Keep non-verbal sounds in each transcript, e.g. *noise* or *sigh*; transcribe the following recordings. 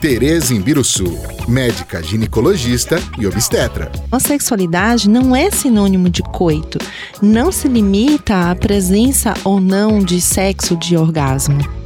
Tereza Imbiruçu, médica ginecologista e obstetra. A sexualidade não é sinônimo de coito. Não se limita à presença ou não de sexo de orgasmo.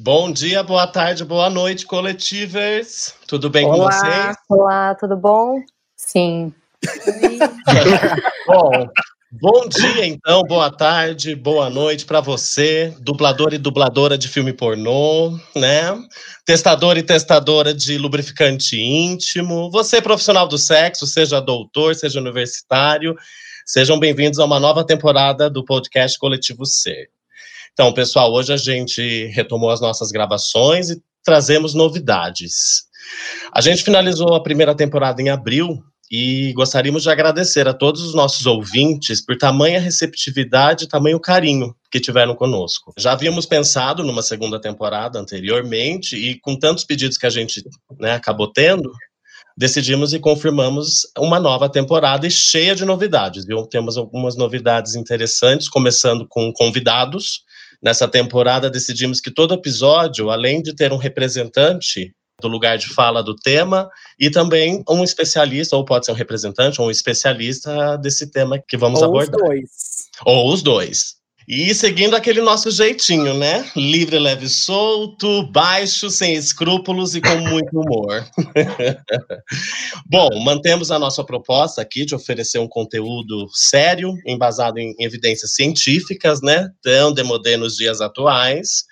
Bom dia, boa tarde, boa noite, coletivers. Tudo bem Olá. com vocês? Olá, tudo bom? Sim. *laughs* bom, Bom dia, então, boa tarde, boa noite para você, dublador e dubladora de filme pornô, né? Testador e testadora de lubrificante íntimo, você profissional do sexo, seja doutor, seja universitário, sejam bem-vindos a uma nova temporada do podcast Coletivo Ser. Então, pessoal, hoje a gente retomou as nossas gravações e trazemos novidades. A gente finalizou a primeira temporada em abril e gostaríamos de agradecer a todos os nossos ouvintes por tamanha receptividade e tamanho carinho que tiveram conosco. Já havíamos pensado numa segunda temporada anteriormente e com tantos pedidos que a gente né, acabou tendo, decidimos e confirmamos uma nova temporada e cheia de novidades. Viu? Temos algumas novidades interessantes, começando com convidados. Nessa temporada decidimos que todo episódio, além de ter um representante do lugar de fala do tema e também um especialista, ou pode ser um representante, ou um especialista desse tema que vamos ou abordar. Os dois. Ou os dois. E seguindo aquele nosso jeitinho, né? Livre, leve solto, baixo, sem escrúpulos e com muito humor. *laughs* Bom, mantemos a nossa proposta aqui de oferecer um conteúdo sério, embasado em evidências científicas, né? Tão demodê nos dias atuais,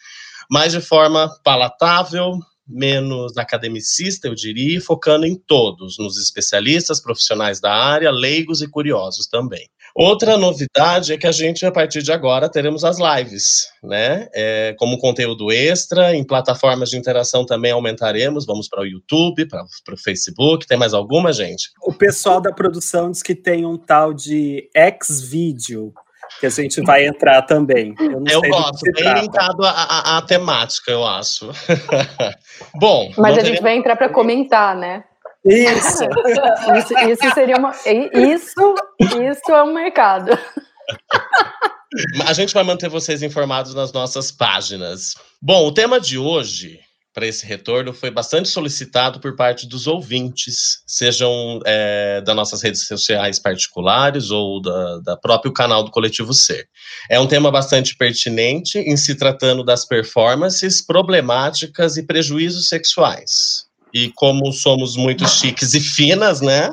mas de forma palatável, menos academicista, eu diria, focando em todos, nos especialistas, profissionais da área, leigos e curiosos também. Outra novidade é que a gente, a partir de agora, teremos as lives, né? É, como conteúdo extra, em plataformas de interação também aumentaremos. Vamos para o YouTube, para o Facebook. Tem mais alguma, gente? O pessoal da produção diz que tem um tal de X-Video, que a gente vai entrar também. Eu, eu gosto, bem trata. linkado à, temática, eu acho. *laughs* Bom. Mas a gente vai entrar para comentar, né? Isso. *laughs* isso. isso. seria uma. Isso, isso é um mercado. A gente vai manter vocês informados nas nossas páginas. Bom, o tema de hoje para esse retorno foi bastante solicitado por parte dos ouvintes, sejam é, das nossas redes sociais particulares ou da, da próprio canal do Coletivo Ser. É um tema bastante pertinente em se tratando das performances problemáticas e prejuízos sexuais. E como somos muito chiques e finas, né?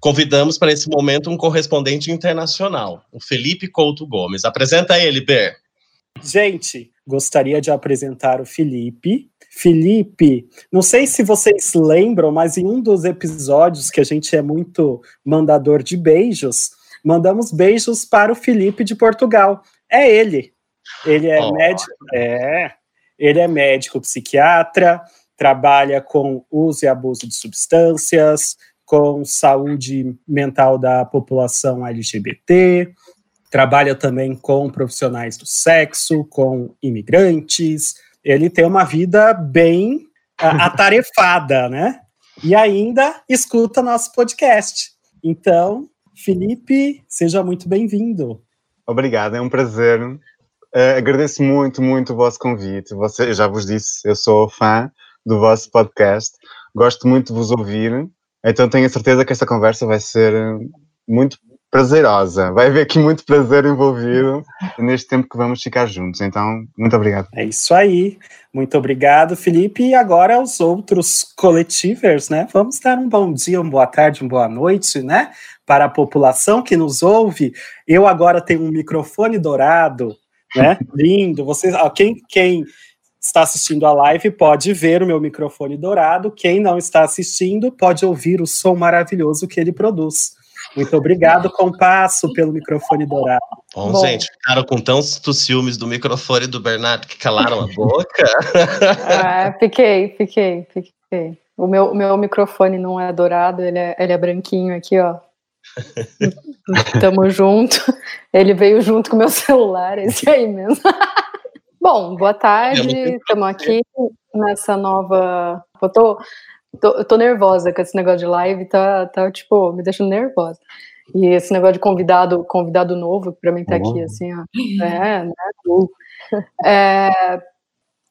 Convidamos para esse momento um correspondente internacional, o Felipe Couto Gomes. Apresenta ele, Ber. Gente, gostaria de apresentar o Felipe. Felipe, não sei se vocês lembram, mas em um dos episódios que a gente é muito mandador de beijos, mandamos beijos para o Felipe de Portugal. É ele. Ele é oh. médico. É. Ele é médico psiquiatra, trabalha com uso e abuso de substâncias, com saúde mental da população LGBT, trabalha também com profissionais do sexo, com imigrantes. Ele tem uma vida bem *laughs* atarefada, né? E ainda escuta nosso podcast. Então, Felipe, seja muito bem-vindo. Obrigado, é um prazer. Uh, agradeço muito, muito o vosso convite. Você, já vos disse, eu sou fã do vosso podcast, gosto muito de vos ouvir, então tenho a certeza que esta conversa vai ser muito prazerosa. Vai haver aqui muito prazer envolvido neste tempo que vamos ficar juntos. Então, muito obrigado. É isso aí. Muito obrigado, Felipe. E agora aos outros coletivers, né? Vamos dar um bom dia, uma boa tarde, uma boa noite, né? Para a população que nos ouve. Eu agora tenho um microfone dourado, né? *laughs* Lindo. Vocês, quem, quem está assistindo a live pode ver o meu microfone dourado. Quem não está assistindo pode ouvir o som maravilhoso que ele produz. Muito obrigado, Compasso, pelo microfone dourado. Bom, Bom. gente, ficaram com tantos ciúmes do microfone do Bernardo que calaram a *laughs* boca. Ah, fiquei, fiquei, fiquei. O meu, o meu microfone não é dourado, ele é, ele é branquinho aqui, ó. *laughs* Tamo junto. Ele veio junto com o meu celular, esse aí mesmo. Bom, boa tarde. Estamos aqui nessa nova. Eu tô, tô, tô nervosa com esse negócio de live, tá, tá tipo, me deixando nervosa. E esse negócio de convidado, convidado novo, que pra mim tá aqui, assim, ó. É, né? É,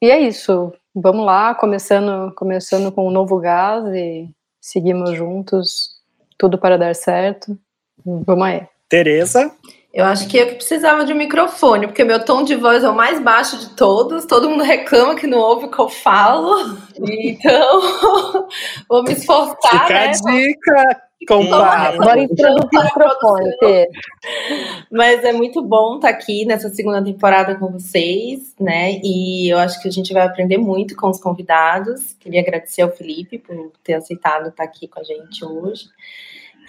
e é isso. Vamos lá, começando, começando com um novo gás e seguimos juntos, tudo para dar certo. Vamos aí. Tereza. Eu acho que eu que precisava de um microfone, porque meu tom de voz é o mais baixo de todos, todo mundo reclama que não ouve o que eu falo. *laughs* Então, *laughs* vou me esforçar. Fica né? a dica, introduzir o microfone. Mas é muito bom estar aqui nessa segunda temporada com vocês, né? E eu acho que a gente vai aprender muito com os convidados. Queria agradecer ao Felipe por ter aceitado estar aqui com a gente hoje.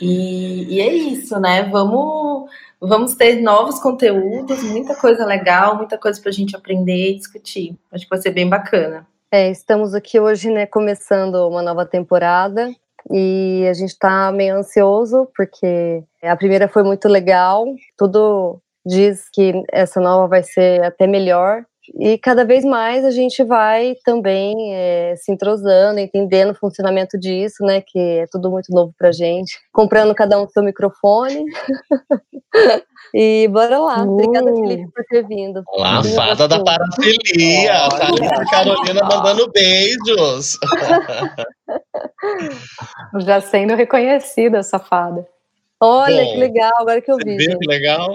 E, e é isso, né? Vamos, vamos ter novos conteúdos, muita coisa legal, muita coisa para a gente aprender e discutir. Acho que vai ser bem bacana. É, estamos aqui hoje, né, começando uma nova temporada e a gente está meio ansioso porque a primeira foi muito legal, tudo diz que essa nova vai ser até melhor e cada vez mais a gente vai também é, se entrosando, entendendo o funcionamento disso, né? Que é tudo muito novo pra gente. Comprando cada um seu microfone. *laughs* e bora lá. Uh. Obrigada, Felipe, por ter vindo. Olá, Muito fada da parafilia. Tá a Carolina mandando beijos. *laughs* Já sendo reconhecida, safada. Olha Bom, que legal, agora que eu vi. viu que legal?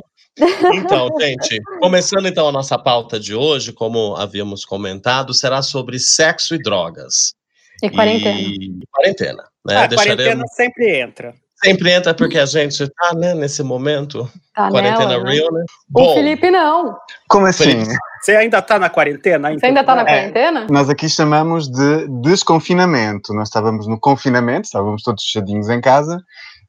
Então, gente, começando então a nossa pauta de hoje, como havíamos comentado, será sobre sexo e drogas. E quarentena. E quarentena, né? A Deixaremos- quarentena sempre entra. Sempre entra porque a gente tá, né, nesse momento. Tá quarentena nela, né? real, né? O Felipe não. Como assim? Felipe. Você ainda tá na quarentena? Você ainda tá na É. quarentena? Nós aqui chamamos de desconfinamento. Nós estávamos no confinamento, estávamos todos fechadinhos em casa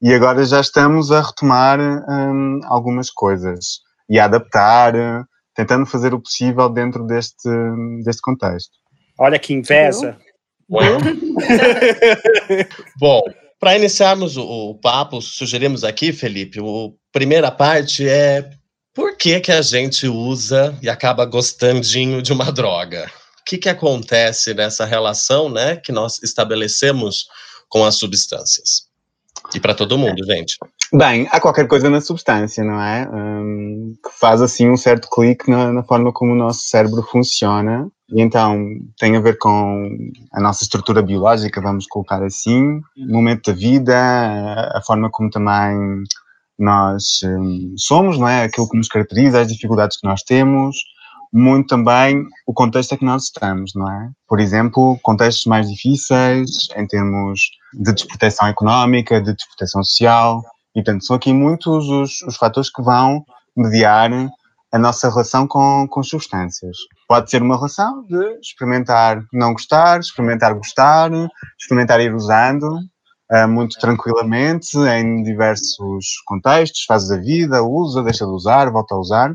e agora já estamos a retomar hum, algumas coisas e a adaptar, tentando fazer o possível dentro deste, deste contexto. Olha que inveja. Bom, para iniciarmos o, o papo, sugerimos aqui, Felipe, a primeira parte é por que, que a gente usa e acaba gostandinho de uma droga? O que, que acontece nessa relação né, que nós estabelecemos com as substâncias? E para todo mundo, gente. Bem, há qualquer coisa na substância, não é? Hum, que faz assim um certo clique na, na forma como o nosso cérebro funciona. E então tem a ver com a nossa estrutura biológica, vamos colocar assim, o momento da vida, a, forma como também nós hum, somos, não é? Aquilo que nos caracteriza, as dificuldades que nós temos, muito também o contexto em que nós estamos, não é? Por exemplo, contextos mais difíceis em termos de desproteção económica, de desproteção social, e portanto são aqui muitos os, os fatores que vão mediar a nossa relação com, com substâncias. Pode ser uma relação de experimentar não gostar, experimentar gostar, experimentar ir usando, eh, muito tranquilamente, em diversos contextos, fases da vida, usa, deixa de usar, volta a usar.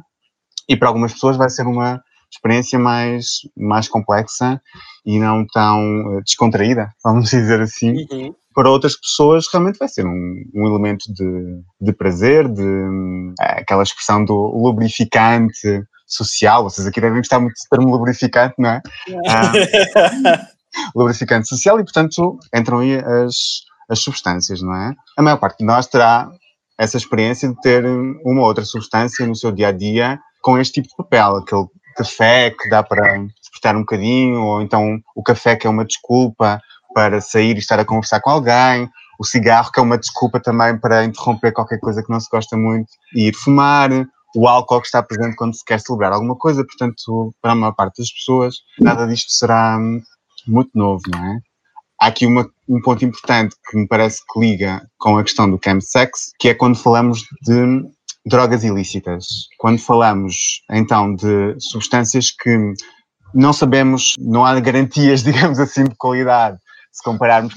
E para algumas pessoas vai ser uma experiência mais, mais complexa e não tão eh, descontraída, vamos *laughs* dizer assim. Uhum. Para outras pessoas realmente vai ser um, um elemento de, de prazer, de hum, aquela expressão do lubrificante social. Vocês aqui devem gostar muito do termo lubrificante, não é? Ah, *laughs* lubrificante social e, portanto, entram aí as, as substâncias, não é? A maior parte de nós terá essa experiência de ter uma ou outra substância no seu dia a dia com este tipo de papel, aquele café que dá para despertar um bocadinho, ou então o café que é uma desculpa para sair e estar a conversar com alguém, o cigarro, que é uma desculpa também para interromper qualquer coisa que não se gosta muito e ir fumar, o álcool que está presente quando se quer celebrar alguma coisa, portanto, para a maior parte das pessoas, nada disto será hum, muito novo, não é? Há aqui uma, um ponto importante que me parece que liga com a questão do chemsex, que é quando falamos de drogas ilícitas. Quando falamos, então, de substâncias que não sabemos, não há garantias, *laughs* digamos assim, de qualidade. Se compararmos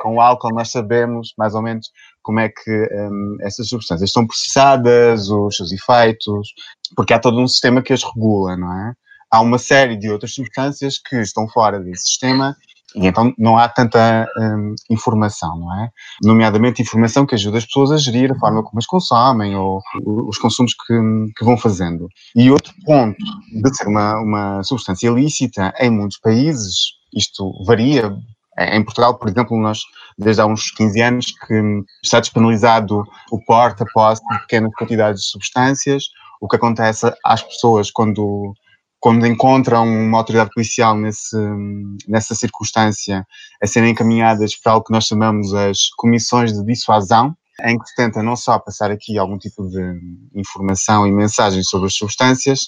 com o álcool, nós sabemos mais ou menos como é que um, essas substâncias são processadas, os seus efeitos, porque há todo um sistema que as regula, não é? Há uma série de outras substâncias que estão fora desse sistema e então não há tanta hum, informação, não é? Nomeadamente informação que ajuda as pessoas a gerir a forma como as consomem ou os consumos que, que vão fazendo. E outro ponto de ser uma, uma substância ilícita em muitos países, isto varia. Em Portugal, por exemplo, nós desde há uns 15 anos que está despenalizado o porta, posse de pequenas quantidades de substâncias. O que acontece às pessoas quando quando encontram uma autoridade policial nesse, nessa circunstância, a serem encaminhadas para algo que nós chamamos as comissões de dissuasão, em que se tenta não só passar aqui algum tipo de informação e mensagens sobre as substâncias,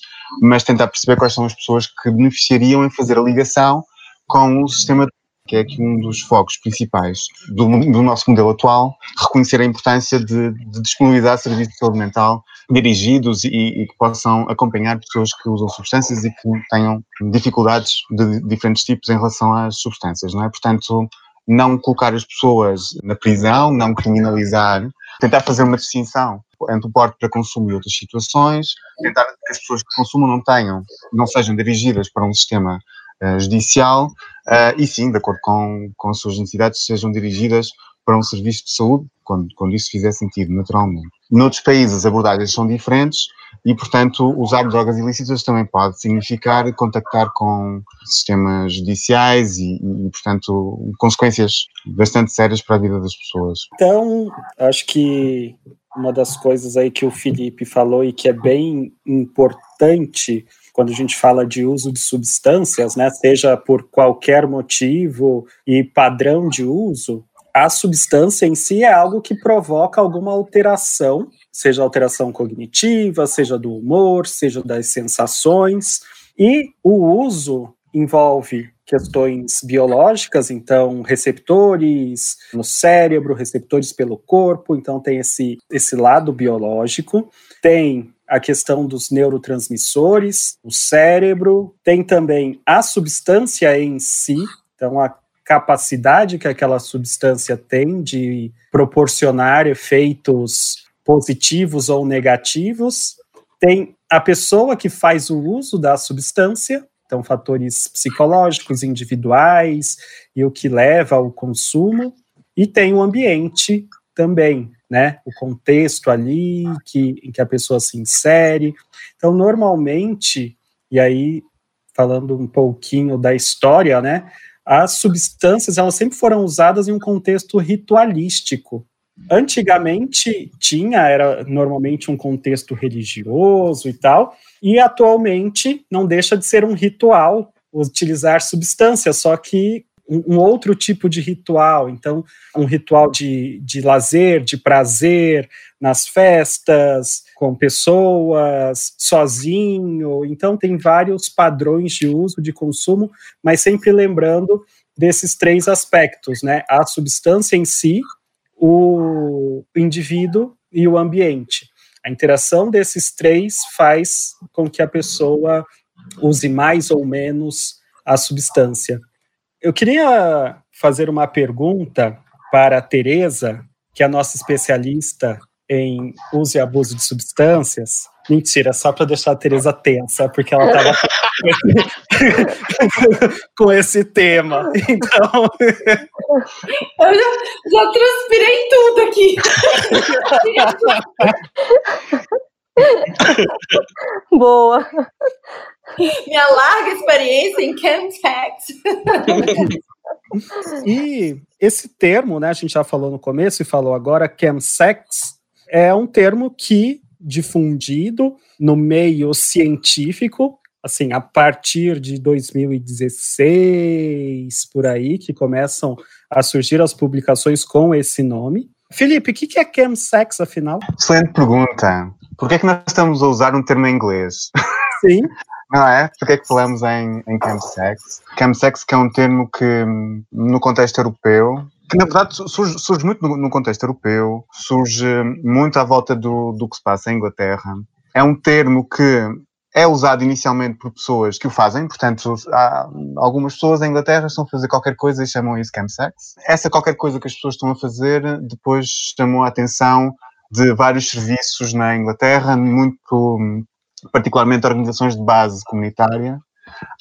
mas tentar perceber quais são as pessoas que beneficiariam em fazer a ligação com o sistema que é aqui um dos focos principais do, do nosso modelo atual, reconhecer a importância de, de disponibilizar serviços de saúde mental dirigidos e, e, que possam acompanhar pessoas que usam substâncias e que tenham dificuldades de diferentes tipos em relação às substâncias, não é? Portanto, não colocar as pessoas na prisão, não criminalizar, tentar fazer uma distinção entre o porte para consumo e outras situações, tentar que as pessoas que consumam não tenham, não sejam dirigidas para um sistema judicial uh, e sim, de acordo com, com as suas necessidades, sejam dirigidas para um serviço de saúde, quando, quando isso fizer sentido, naturalmente. Noutros países as abordagens são diferentes e, portanto, usar drogas ilícitas também pode significar contactar com sistemas judiciais e, e, portanto, consequências bastante sérias para a vida das pessoas. Então, acho que uma das coisas aí que o Felipe falou e que é bem importante quando a gente fala de uso de substâncias, né, seja por qualquer motivo e padrão de uso, a substância em si é algo que provoca alguma alteração, seja alteração cognitiva, seja do humor, seja das sensações, e o uso envolve questões biológicas, então receptores no cérebro, receptores pelo corpo, então tem esse, esse lado biológico, tem a questão dos neurotransmissores, o cérebro, tem também a substância em si, então a capacidade que aquela substância tem de proporcionar efeitos positivos ou negativos, tem a pessoa que faz o uso da substância, então fatores psicológicos, individuais e o que leva ao consumo, e tem o ambiente também, né? O contexto ali que, em que a pessoa se insere. Então, normalmente, e aí falando um pouquinho da história, né? as substâncias elas sempre foram usadas em um contexto ritualístico. Antigamente tinha, era normalmente um contexto religioso e tal, e atualmente não deixa de ser um ritual utilizar substâncias, só que um, outro tipo de ritual. Então, um ritual de, de lazer, de prazer, nas festas, com pessoas, sozinho. Então, tem vários padrões de uso, de consumo, mas sempre lembrando desses três aspectos, né? A substância em si, o indivíduo e o ambiente. A interação desses três faz com que a pessoa use mais ou menos a substância. Eu queria fazer uma pergunta para a Tereza, que é a nossa especialista em uso e abuso de substâncias. Mentira, só para deixar a Tereza tensa, porque ela estava *laughs* com esse tema. Então. Eu já, já transpirei tudo aqui. *laughs* *laughs* Boa. Minha larga experiência em chemsex. *laughs* e esse termo, né, a gente já falou no começo e falou agora, chemsex, é um termo que difundido no meio científico assim, a partir de 2016, por aí, que começam a surgir as publicações com esse nome. Felipe, o que é chemsex, afinal? Excelente pergunta. Por que é que nós estamos a usar um termo em inglês? Sim. *laughs* Não é? Por que é que falamos em, em chemsex? Chemsex que é um termo que, no contexto europeu, que na verdade surge, surge muito no, no, contexto europeu, surge muito à volta do, do que se passa em Inglaterra. É um termo que é usado inicialmente por pessoas que o fazem, portanto, há algumas pessoas em Inglaterra estão a fazer qualquer coisa e chamam isso chemsex. Essa qualquer coisa que as pessoas estão a fazer depois chamou a atenção de vários serviços na Inglaterra, muito particularmente organizações de base comunitária.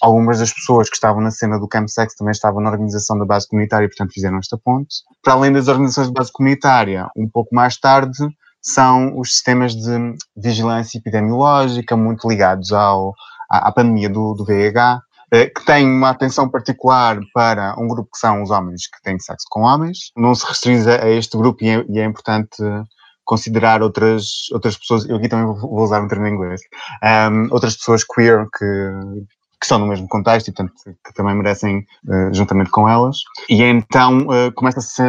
Algumas das pessoas que estavam na cena do chemsex também estavam na organização da base comunitária, portanto fizeram esta ponte. Para além das organizações de base comunitária, um pouco mais tarde, são os sistemas de vigilância epidemiológica, muito ligados ao, à, à pandemia do, do VIH, eh, que têm uma atenção particular para um grupo que são os homens que têm sexo com homens. Não se restringe a este grupo e é, e é importante considerar outras, outras pessoas, eu aqui também vou usar um termo em inglês, um, outras pessoas queer que, que estão no mesmo contexto e, portanto, que também merecem, uh, juntamente com elas. E então uh, começa-se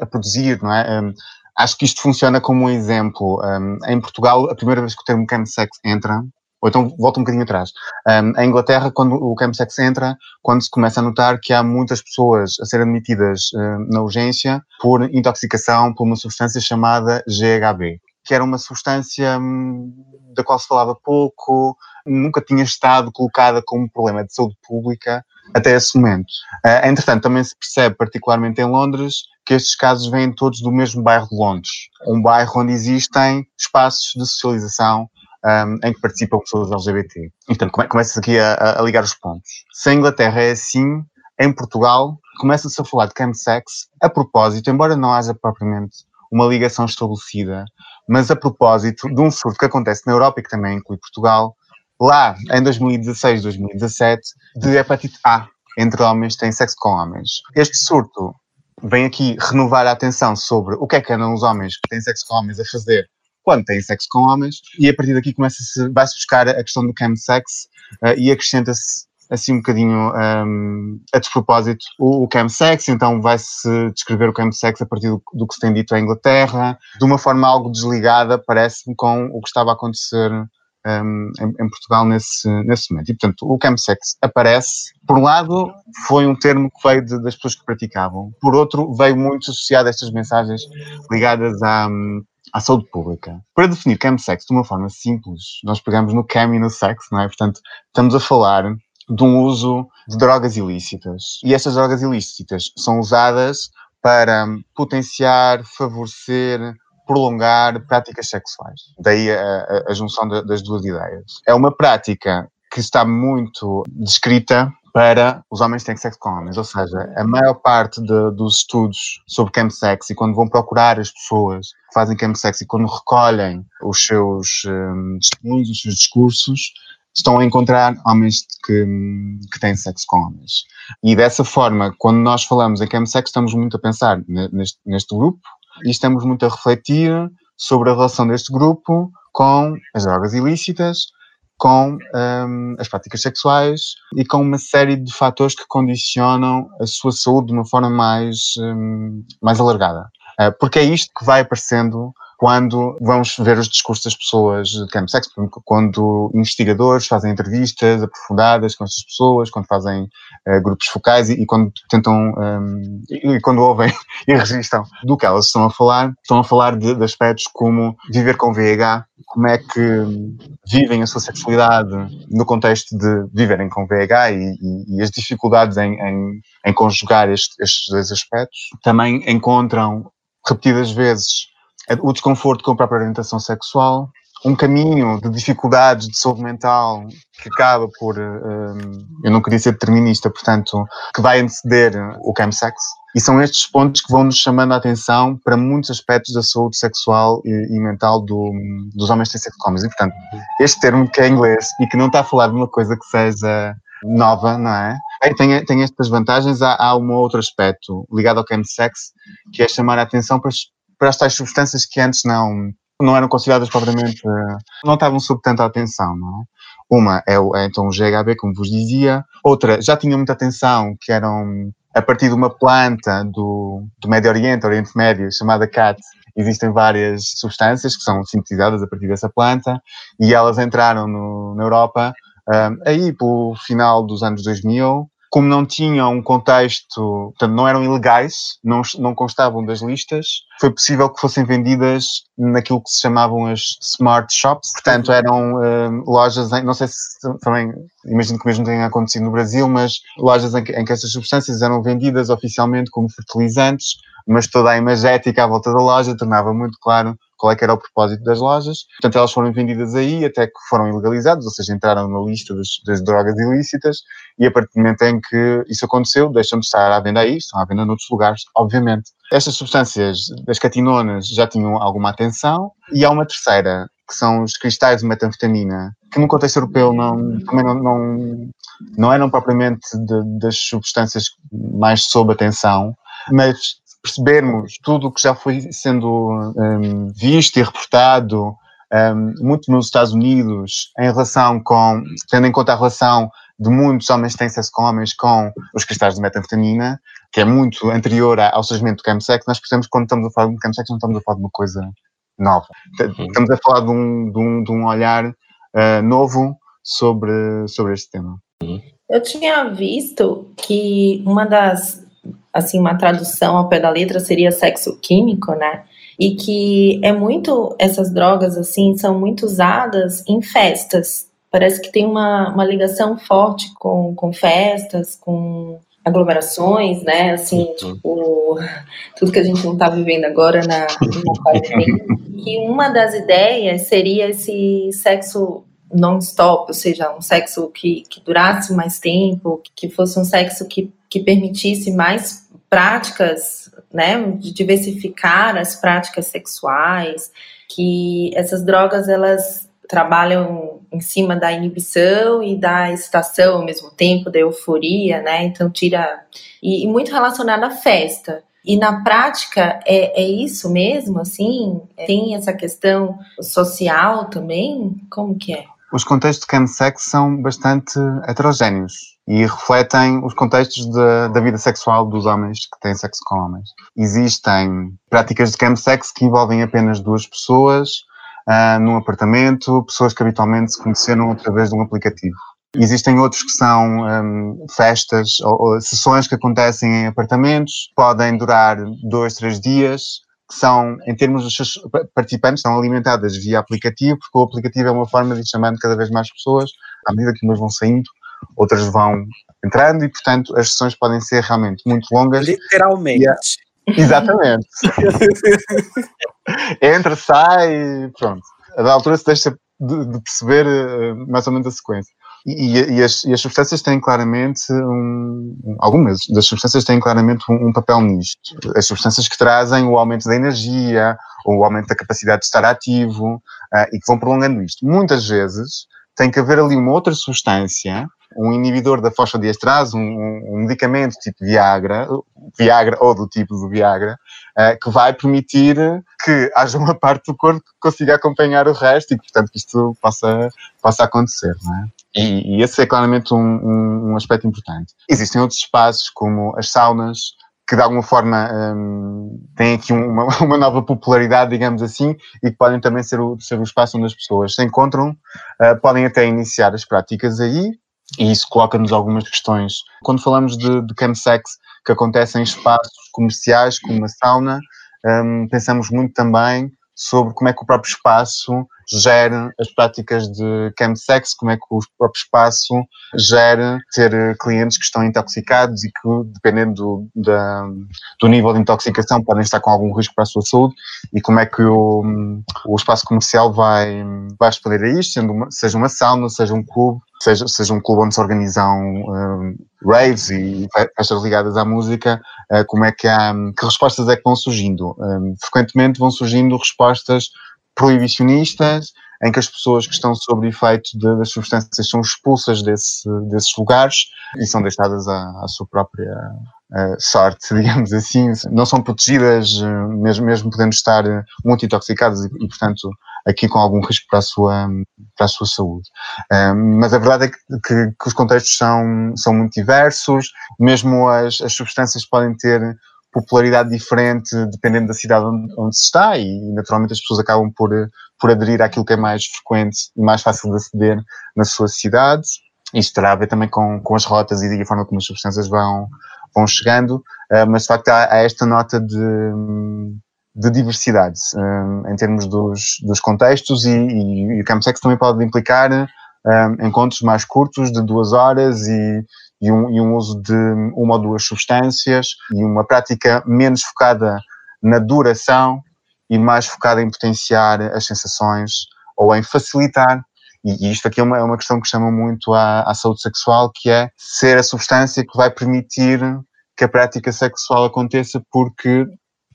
a produzir, não é? Um, Acho que isto funciona como um exemplo. Um, em Portugal, a primeira vez que o termo chemsex entra, ou então volta um bocadinho atrás. Um, em Inglaterra, quando o chemsex entra, quando se começa a notar que há muitas pessoas a serem admitidas uh, na urgência por intoxicação por uma substância chamada GHB, que era uma substância um, da qual se falava pouco, nunca tinha estado colocada como problema de saúde pública até esse momento. Uh, entretanto, também se percebe, particularmente em Londres, que estes casos vêm todos do mesmo bairro de Londres, um bairro onde existem espaços de socialização um, em que participam pessoas LGBT. E, portanto, come começa aqui a, a, ligar os pontos. Se a Inglaterra é assim, em Portugal começa-se a falar de chemsex a propósito, embora não haja propriamente uma ligação estabelecida, mas a propósito de um surto que acontece na Europa e que também inclui Portugal, lá em 2016, 2017, de hepatite A entre homens que têm sexo com homens. Este surto vem aqui renovar a atenção sobre o que é que andam os homens que têm sexo com homens a fazer quando têm sexo com homens, e a partir daqui começa-se, vai-se buscar a questão do chemsex uh, e acrescenta-se assim um bocadinho um, a despropósito o, o chemsex, então vai-se descrever o chemsex a partir do, do, que se tem dito em Inglaterra, de uma forma algo desligada, parece-me, com o que estava a acontecer um, em, em, Portugal nesse, nesse momento. E, portanto, o chemsex aparece, por um lado, foi um termo que veio de, das pessoas que praticavam, por outro, veio muito associado a estas mensagens ligadas à, à saúde pública. Para definir chemsex de uma forma simples, nós pegamos no chem e no sex, não é? Portanto, estamos a falar de um uso de drogas ilícitas. E estas drogas ilícitas são usadas para potenciar, favorecer, prolongar práticas sexuais. Daí a, a, a junção de, das duas ideias. É uma prática que está muito descrita para os homens têm sexo com homens, ou seja, a maior parte de, dos estudos sobre chemsex e quando vão procurar as pessoas que fazem chemsex e quando recolhem os seus um, os seus discursos, estão a encontrar homens que, que têm sexo com homens. E dessa forma, quando nós falamos em chemsex, estamos muito a pensar neste, neste grupo, e estamos muito a refletir sobre a relação deste grupo com as drogas ilícitas, com um, as práticas sexuais e com uma série de fatores que condicionam a sua saúde de uma forma mais, um, mais alargada. Uh, porque é isto que vai aparecendo quando vamos ver os discursos das pessoas de chemsex, quando investigadores fazem entrevistas aprofundadas com estas pessoas, quando fazem uh, grupos focais e, e, quando tentam, um, e, e, quando ouvem *laughs* e registram do que elas estão a falar, estão a falar de, de aspectos como viver com VIH, como é que vivem a sua sexualidade no contexto de viverem com VIH e, e as dificuldades em, em, em conjugar este, estes dois aspectos. Também encontram repetidas vezes o desconforto com a própria orientação sexual, um caminho de dificuldades de saúde mental que acaba por, um, eu não queria ser determinista, portanto, que vai anteceder o chemsex. E são estes pontos que vão nos chamando a atenção para muitos aspectos da saúde sexual e, mental do, dos homens homens. E, portanto, este termo que é inglês e que não está a falar de uma coisa que seja nova, não é? Tem, tem estas vantagens, há, há um outro aspecto ligado ao chemsex, que é chamar a atenção para para as tais substâncias que antes não, não eram consideradas propriamente, não estavam sob tanta atenção, não é? Uma é, é então o GHB, como vos dizia. Outra já tinha muita atenção, que eram a partir de uma planta do, do Médio Oriente, Oriente Médio, chamada CAT, existem várias substâncias que são sintetizadas a partir dessa planta e elas entraram no, na Europa um, aí pelo final dos anos 2000 como não tinham um contexto, portanto, não eram ilegais, não, não constavam das listas, foi possível que fossem vendidas naquilo que se chamavam as smart shops. Portanto, eram uh, lojas, em, não sei se também, imagino que mesmo tenha acontecido no Brasil, mas lojas em que, em que essas substâncias eram vendidas oficialmente como fertilizantes, mas toda a imagética à volta da loja tornava muito claro qual é que era o propósito das lojas. Portanto, elas foram vendidas aí até que foram ilegalizadas, ou seja, entraram na lista das, das drogas ilícitas e a partir do momento em que isso aconteceu, deixam de estar à venda aí, estão à venda noutros lugares, obviamente. Estas substâncias das catinonas já tinham alguma atenção e há uma terceira, que são os cristais de metanfetamina, que no contexto europeu não, também não, não, não eram propriamente de, das substâncias mais sob atenção, mas percebermos tudo o que já foi sendo um, visto e reportado um, muito nos Estados Unidos em relação com, tendo em conta a relação de muitos homens que têm sexo com homens com os cristais de metanfetamina, que é muito anterior ao surgimento do chemsex, nós percebemos que quando estamos a falar de chemsex não estamos a falar de uma coisa nova. Uhum. Estamos a falar de um, de um, de um olhar uh, novo sobre, sobre este tema. Uhum. Eu tinha visto que uma das assim, uma tradução ao pé da letra seria sexo químico, né? E que é muito, essas drogas, assim, são muito usadas em festas. Parece que tem uma, uma ligação forte com, com festas, com aglomerações, né? Assim, uhum. tipo, tudo que a gente não está vivendo agora na, na. E uma das ideias seria esse sexo non-stop, ou seja, um sexo que, que durasse mais tempo, que fosse um sexo que, que permitisse mais práticas, né, de diversificar as práticas sexuais, que essas drogas elas trabalham em cima da inibição e da excitação ao mesmo tempo, da euforia, né? Então tira e, e muito relacionado à festa. E na prática é, é isso mesmo, assim? Tem essa questão social também? Como que é? Os contextos de chemsex são bastante heterogéneos e refletem os contextos de, da vida sexual dos homens que têm sexo com homens. Existem práticas de chemsex que envolvem apenas duas pessoas uh, num apartamento, pessoas que habitualmente se conheceram através de um aplicativo. Existem outros que são um, festas ou, ou, sessões que acontecem em apartamentos, podem durar dois, três dias, que são, em termos dos seus participantes, são alimentadas via aplicativo, porque o aplicativo é uma forma de ir chamando cada vez mais pessoas, à medida que umas vão saindo, outras vão entrando, e portanto as sessões podem ser realmente muito longas. Literalmente. Exatamente. *laughs* Entra, sai, pronto. A da altura se deixa de, de perceber uh, mais ou menos a sequência. E, e, as, e, as, substâncias têm claramente um, algumas das substâncias têm claramente um, um, papel nisto. As substâncias que trazem o aumento da energia, o aumento da capacidade de estar ativo uh, e que vão prolongando isto. Muitas vezes tem que haver ali uma outra substância, um inibidor da fosfodiesterase, um, um medicamento tipo Viagra, Viagra ou do tipo do Viagra, uh, que vai permitir que haja uma parte do corpo que consiga acompanhar o resto e, portanto, que isto possa, possa acontecer, não é? E, e esse é claramente um, um, um, aspecto importante. Existem outros espaços, como as saunas, que de alguma forma um, têm aqui uma, *laughs* uma, nova popularidade, digamos assim, e que podem também ser o, ser o espaço onde as pessoas se encontram, uh, podem até iniciar as práticas aí, e isso coloca-nos algumas questões. Quando falamos de, de chemsex que acontece em espaços comerciais, como uma sauna, um, pensamos muito também sobre como é que o próprio espaço gera as práticas de chemsex, como é que o próprio espaço gera ter clientes que estão intoxicados e que, dependendo do, da, do nível de intoxicação, podem estar com algum risco para a sua saúde e como é que o, o espaço comercial vai, vai responder a isto, uma, seja uma sauna, seja um clube, seja, seja um clube onde se organizam um, raves e festas ligadas à música, uh, como é que há, que respostas é que vão surgindo? Um, frequentemente vão surgindo respostas proibicionistas, em que as pessoas que estão sob efeito de, das substâncias são expulsas desse, desses lugares e são deixadas à, à sua própria uh, sorte, *laughs* digamos assim. Não são protegidas, uh, mesmo, mesmo podendo estar muito intoxicadas e, e, portanto, aqui com algum risco para a sua, para a sua saúde. Mas a verdade é que, que, que, os contextos são, são muito diversos, mesmo as, as substâncias podem ter popularidade diferente dependendo da cidade onde, onde, se está e naturalmente as pessoas acabam por, por aderir àquilo que é mais frequente e mais fácil de aceder na sua cidade. Isto terá a ver também com, com as rotas e a forma como as substâncias vão, vão chegando, uh, mas de facto há, há esta nota de, de diversidade uh, em termos dos, dos contextos e, e, e o campsex também pode implicar uh, encontros mais curtos de duas horas e, e, um, e um uso de uma ou duas substâncias e uma prática menos focada na duração e mais focada em potenciar as sensações ou em facilitar. E, isto aqui é uma, é uma questão que chama muito à, à saúde sexual, que é ser a substância que vai permitir que a prática sexual aconteça, porque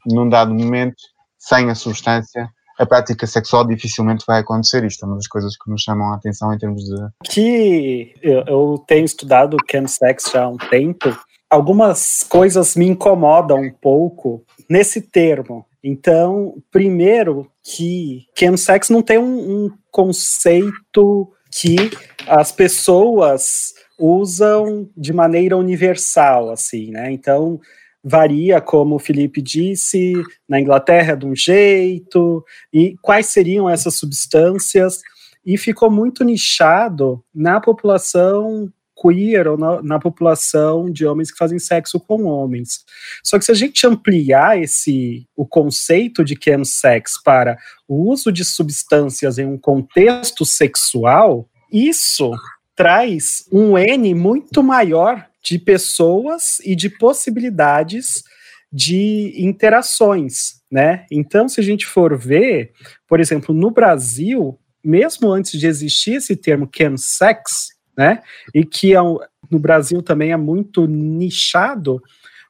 num dado momento, sem a substância, a prática sexual dificilmente vai acontecer. Isto é uma das coisas que nos chamam a atenção em termos de. Que eu, eu tenho estudado chemsex já há um tempo. Algumas coisas me incomodam um pouco nesse termo. Então, primeiro que chemsex não tem um, um conceito que as pessoas usam de maneira universal, assim, né? Então, varia, como o Felipe disse, na Inglaterra é de um jeito, e quais seriam essas substâncias, e ficou muito nichado na população queer ou na, na, população de homens que fazem sexo com homens. Só que se a gente ampliar esse o conceito de chemsex para o uso de substâncias em um contexto sexual, isso traz um N muito maior de pessoas e de possibilidades de interações, né? Então, se a gente for ver, por exemplo, no Brasil, mesmo antes de existir esse termo chemsex, né? E que é um, no Brasil também é muito nichado,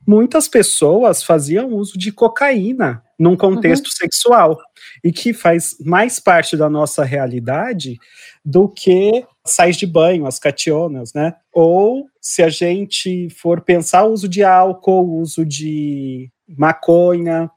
muitas pessoas faziam uso de cocaína num contexto uhum. sexual e que faz mais parte da nossa realidade do que sais de banho, as cationas, né? Ou se a gente for pensar o uso de álcool, o uso de maconha.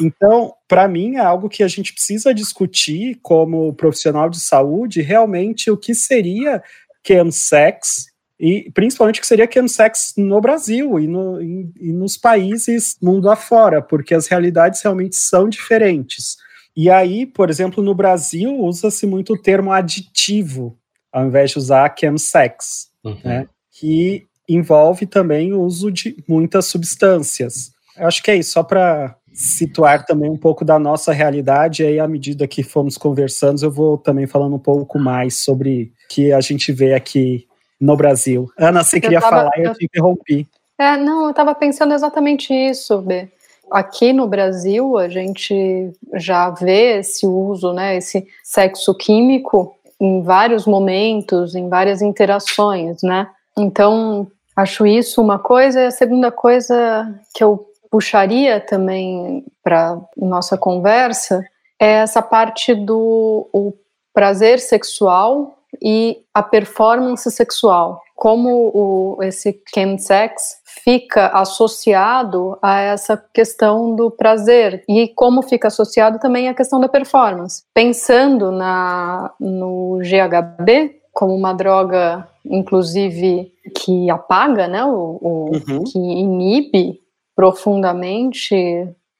Então, para mim, é algo que a gente precisa discutir como profissional de saúde, realmente o que seria chemsex e principalmente o que seria chemsex no Brasil e, no, e, e nos países mundo afora, porque as realidades realmente são diferentes. E aí, por exemplo, no Brasil usa-se muito o termo aditivo, ao invés de usar chemsex, uhum. né? Que envolve também o uso de muitas substâncias. Eu acho que é isso, só para situar também um pouco da nossa realidade, e aí à medida que fomos conversando, eu vou também falando um pouco mais sobre o que a gente vê aqui no Brasil. Ana, você eu queria tava, falar e eu te interrompi. É, não, eu estava pensando exatamente isso, B. Aqui no Brasil, a gente já vê esse uso, né, esse sexo químico em vários momentos, em várias interações, né? Então, acho isso uma coisa. E a segunda coisa que eu puxaria também para nossa conversa é essa parte do o prazer sexual e a performance sexual. Como o, esse chemsex fica associado a essa questão do prazer e como fica associado também a questão da performance. Pensando na, no GHB como uma droga, inclusive, que apaga, né, o, o uhum. que inibe profundamente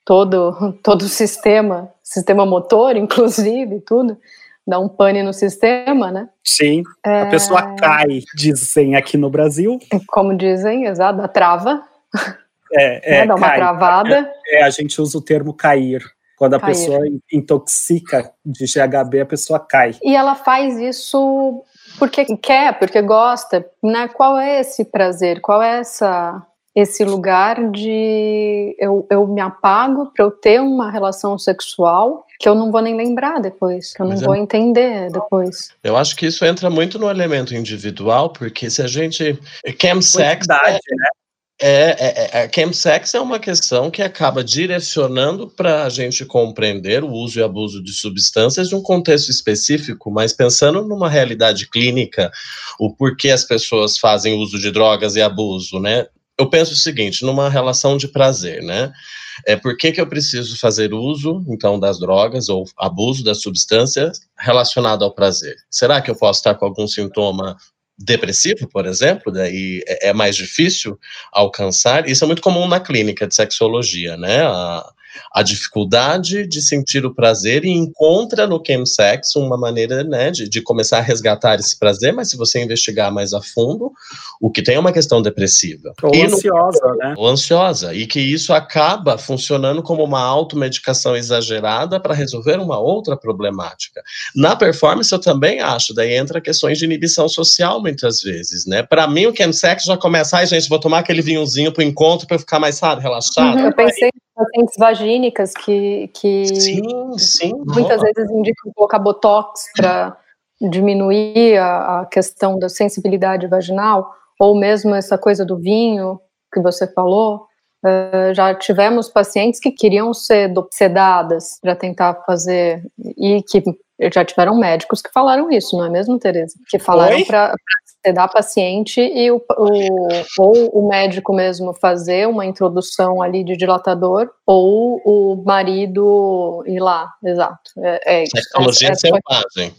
todo, *laughs* todo o sistema, sistema motor, inclusive, tudo dá um pane no sistema, né? Sim, é... a pessoa cai, dizem aqui no Brasil. Como dizem, exato, a trava. É, é né? dá uma cai. travada. É, a gente usa o termo cair. Quando a cair. pessoa intoxica de GHB, a pessoa cai. E ela faz isso porque quer, porque gosta. Né? Qual é esse prazer? Qual é essa esse lugar de eu, eu me apago para eu ter uma relação sexual que eu não vou nem lembrar depois, que eu não Mas vou é... entender depois. Eu acho que isso entra muito no elemento individual, porque se a gente. Chemsex. É, né? É, é, é, chemsex é uma questão que acaba direcionando para a gente compreender o uso e abuso de substâncias de um contexto específico, mas pensando numa realidade clínica, o porquê as pessoas fazem uso de drogas e abuso, né? Eu penso o seguinte, numa relação de prazer, né? É por que, que eu preciso fazer uso, então, das drogas ou abuso das substâncias relacionado ao prazer? Será que eu posso estar com algum sintoma depressivo, por exemplo, daí é, é mais difícil alcançar. Isso é muito comum na clínica de sexologia, né? A, a dificuldade de sentir o prazer e encontra no chemsex uma maneira né, de, de começar a resgatar esse prazer, mas se você investigar mais a fundo, o que tem é uma questão depressiva. Ou e ansiosa, no, né? Ou ansiosa, e que isso acaba funcionando como uma automedicação exagerada para resolver uma outra problemática. Na performance, eu também acho, daí entra questões de inibição social muitas vezes, né? Para mim, o chemsex já começa, ai gente, vou tomar aquele vinhozinho pro encontro para ficar mais, sabe, relaxado. Uhum, eu pensei pacientes vagínicas que, que sim, sim, muitas vezes indicam colocar botox para diminuir a, a, questão da sensibilidade vaginal, ou mesmo essa coisa do vinho que você falou. Uh, já tivemos pacientes que queriam ser sedadas para tentar fazer, e que já tiveram médicos que falaram isso, não é mesmo, Tereza? Que falaram para sedar a paciente e o, o, ou o médico mesmo fazer uma introdução ali de dilatador, ou o marido ir lá, exato. É, é Sexologia essa, selvagem.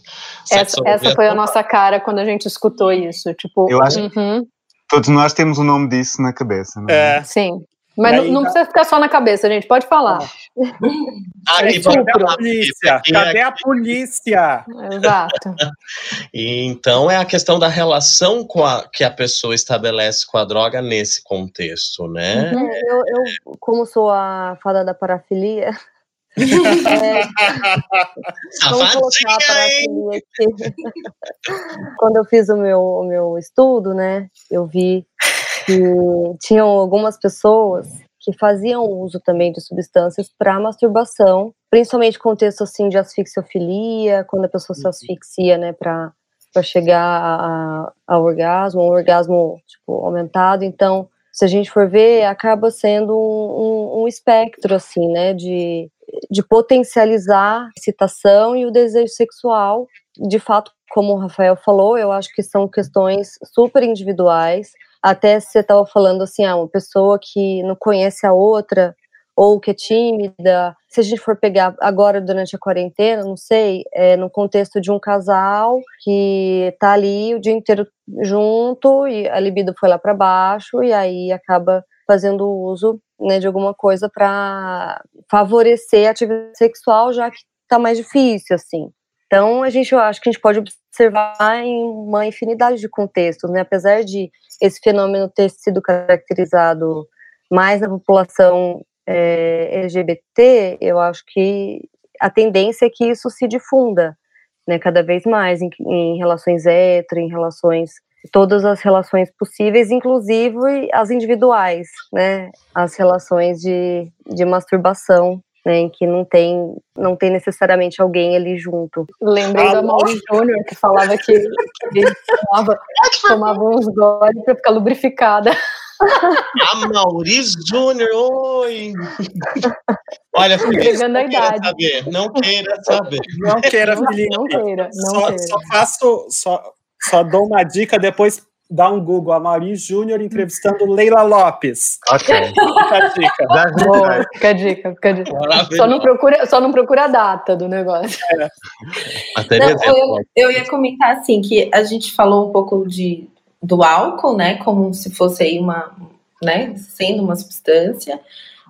Essa, essa foi a nossa cara quando a gente escutou isso. Tipo, Eu acho uhum. todos nós temos o nome disso na cabeça, não é? é. Sim. Mas não, não, precisa ficar só na cabeça, gente. Pode falar. Ah, é cadê a polícia? Cadê a polícia? Exato. e *laughs* então é a questão da relação com a, que a pessoa estabelece com a droga nesse contexto, né? Uhum. Eu, eu, como sou a fada da parafilia, *laughs* é, vamos colocar a parafilia aqui. *laughs* Quando eu fiz o meu, o meu estudo, né, eu vi que tinham algumas pessoas que faziam uso também de substâncias para masturbação, principalmente contexto assim de asfixiofilia, quando a pessoa se uhum. asfixia, né, para para chegar ao orgasmo, um orgasmo tipo aumentado. Então, se a gente for ver, acaba sendo um, um, um espectro assim, né, de de potencializar a excitação e o desejo sexual. De fato, como o Rafael falou, eu acho que são questões super individuais até você estava falando assim, ah, uma pessoa que não conhece a outra ou que é tímida. Se a gente for pegar agora durante a quarentena, não sei, é no contexto de um casal que tá ali o dia inteiro junto e a libido foi lá para baixo e aí acaba fazendo uso né, de alguma coisa para favorecer a atividade sexual, já que tá mais difícil, assim. Então, a gente, eu acho que a gente pode observar em uma infinidade de contextos, né? Apesar de esse fenômeno ter sido caracterizado mais na população é, LGBT, eu acho que a tendência é que isso se difunda, né? Cada vez mais em, em relações hetero, em relações todas as relações possíveis, inclusive as individuais, né? As relações de, de masturbação né, em que não tem, não tem necessariamente alguém ali junto. Lembrei ah, da Mauri Júnior, que falava que, ele tomava, tomava uns goles para ficar lubrificada. A Maurício Júnior, oi! Olha, Felipe, não a idade. saber, não queira saber. Não queira, Felipe. Não queira, não só, queira. Só faço, só, só dou uma dica, depois dá um Google, a Mauri Júnior entrevistando Leila Lopes. Ok. *laughs* Fica a dica. Boa, fica a dica, fica a dica. Só não, procura, só não procura a data do negócio. É. Não, eu, eu ia comentar assim, que a gente falou um pouco de, do álcool, né, como se fosse aí uma, né, sendo uma substância.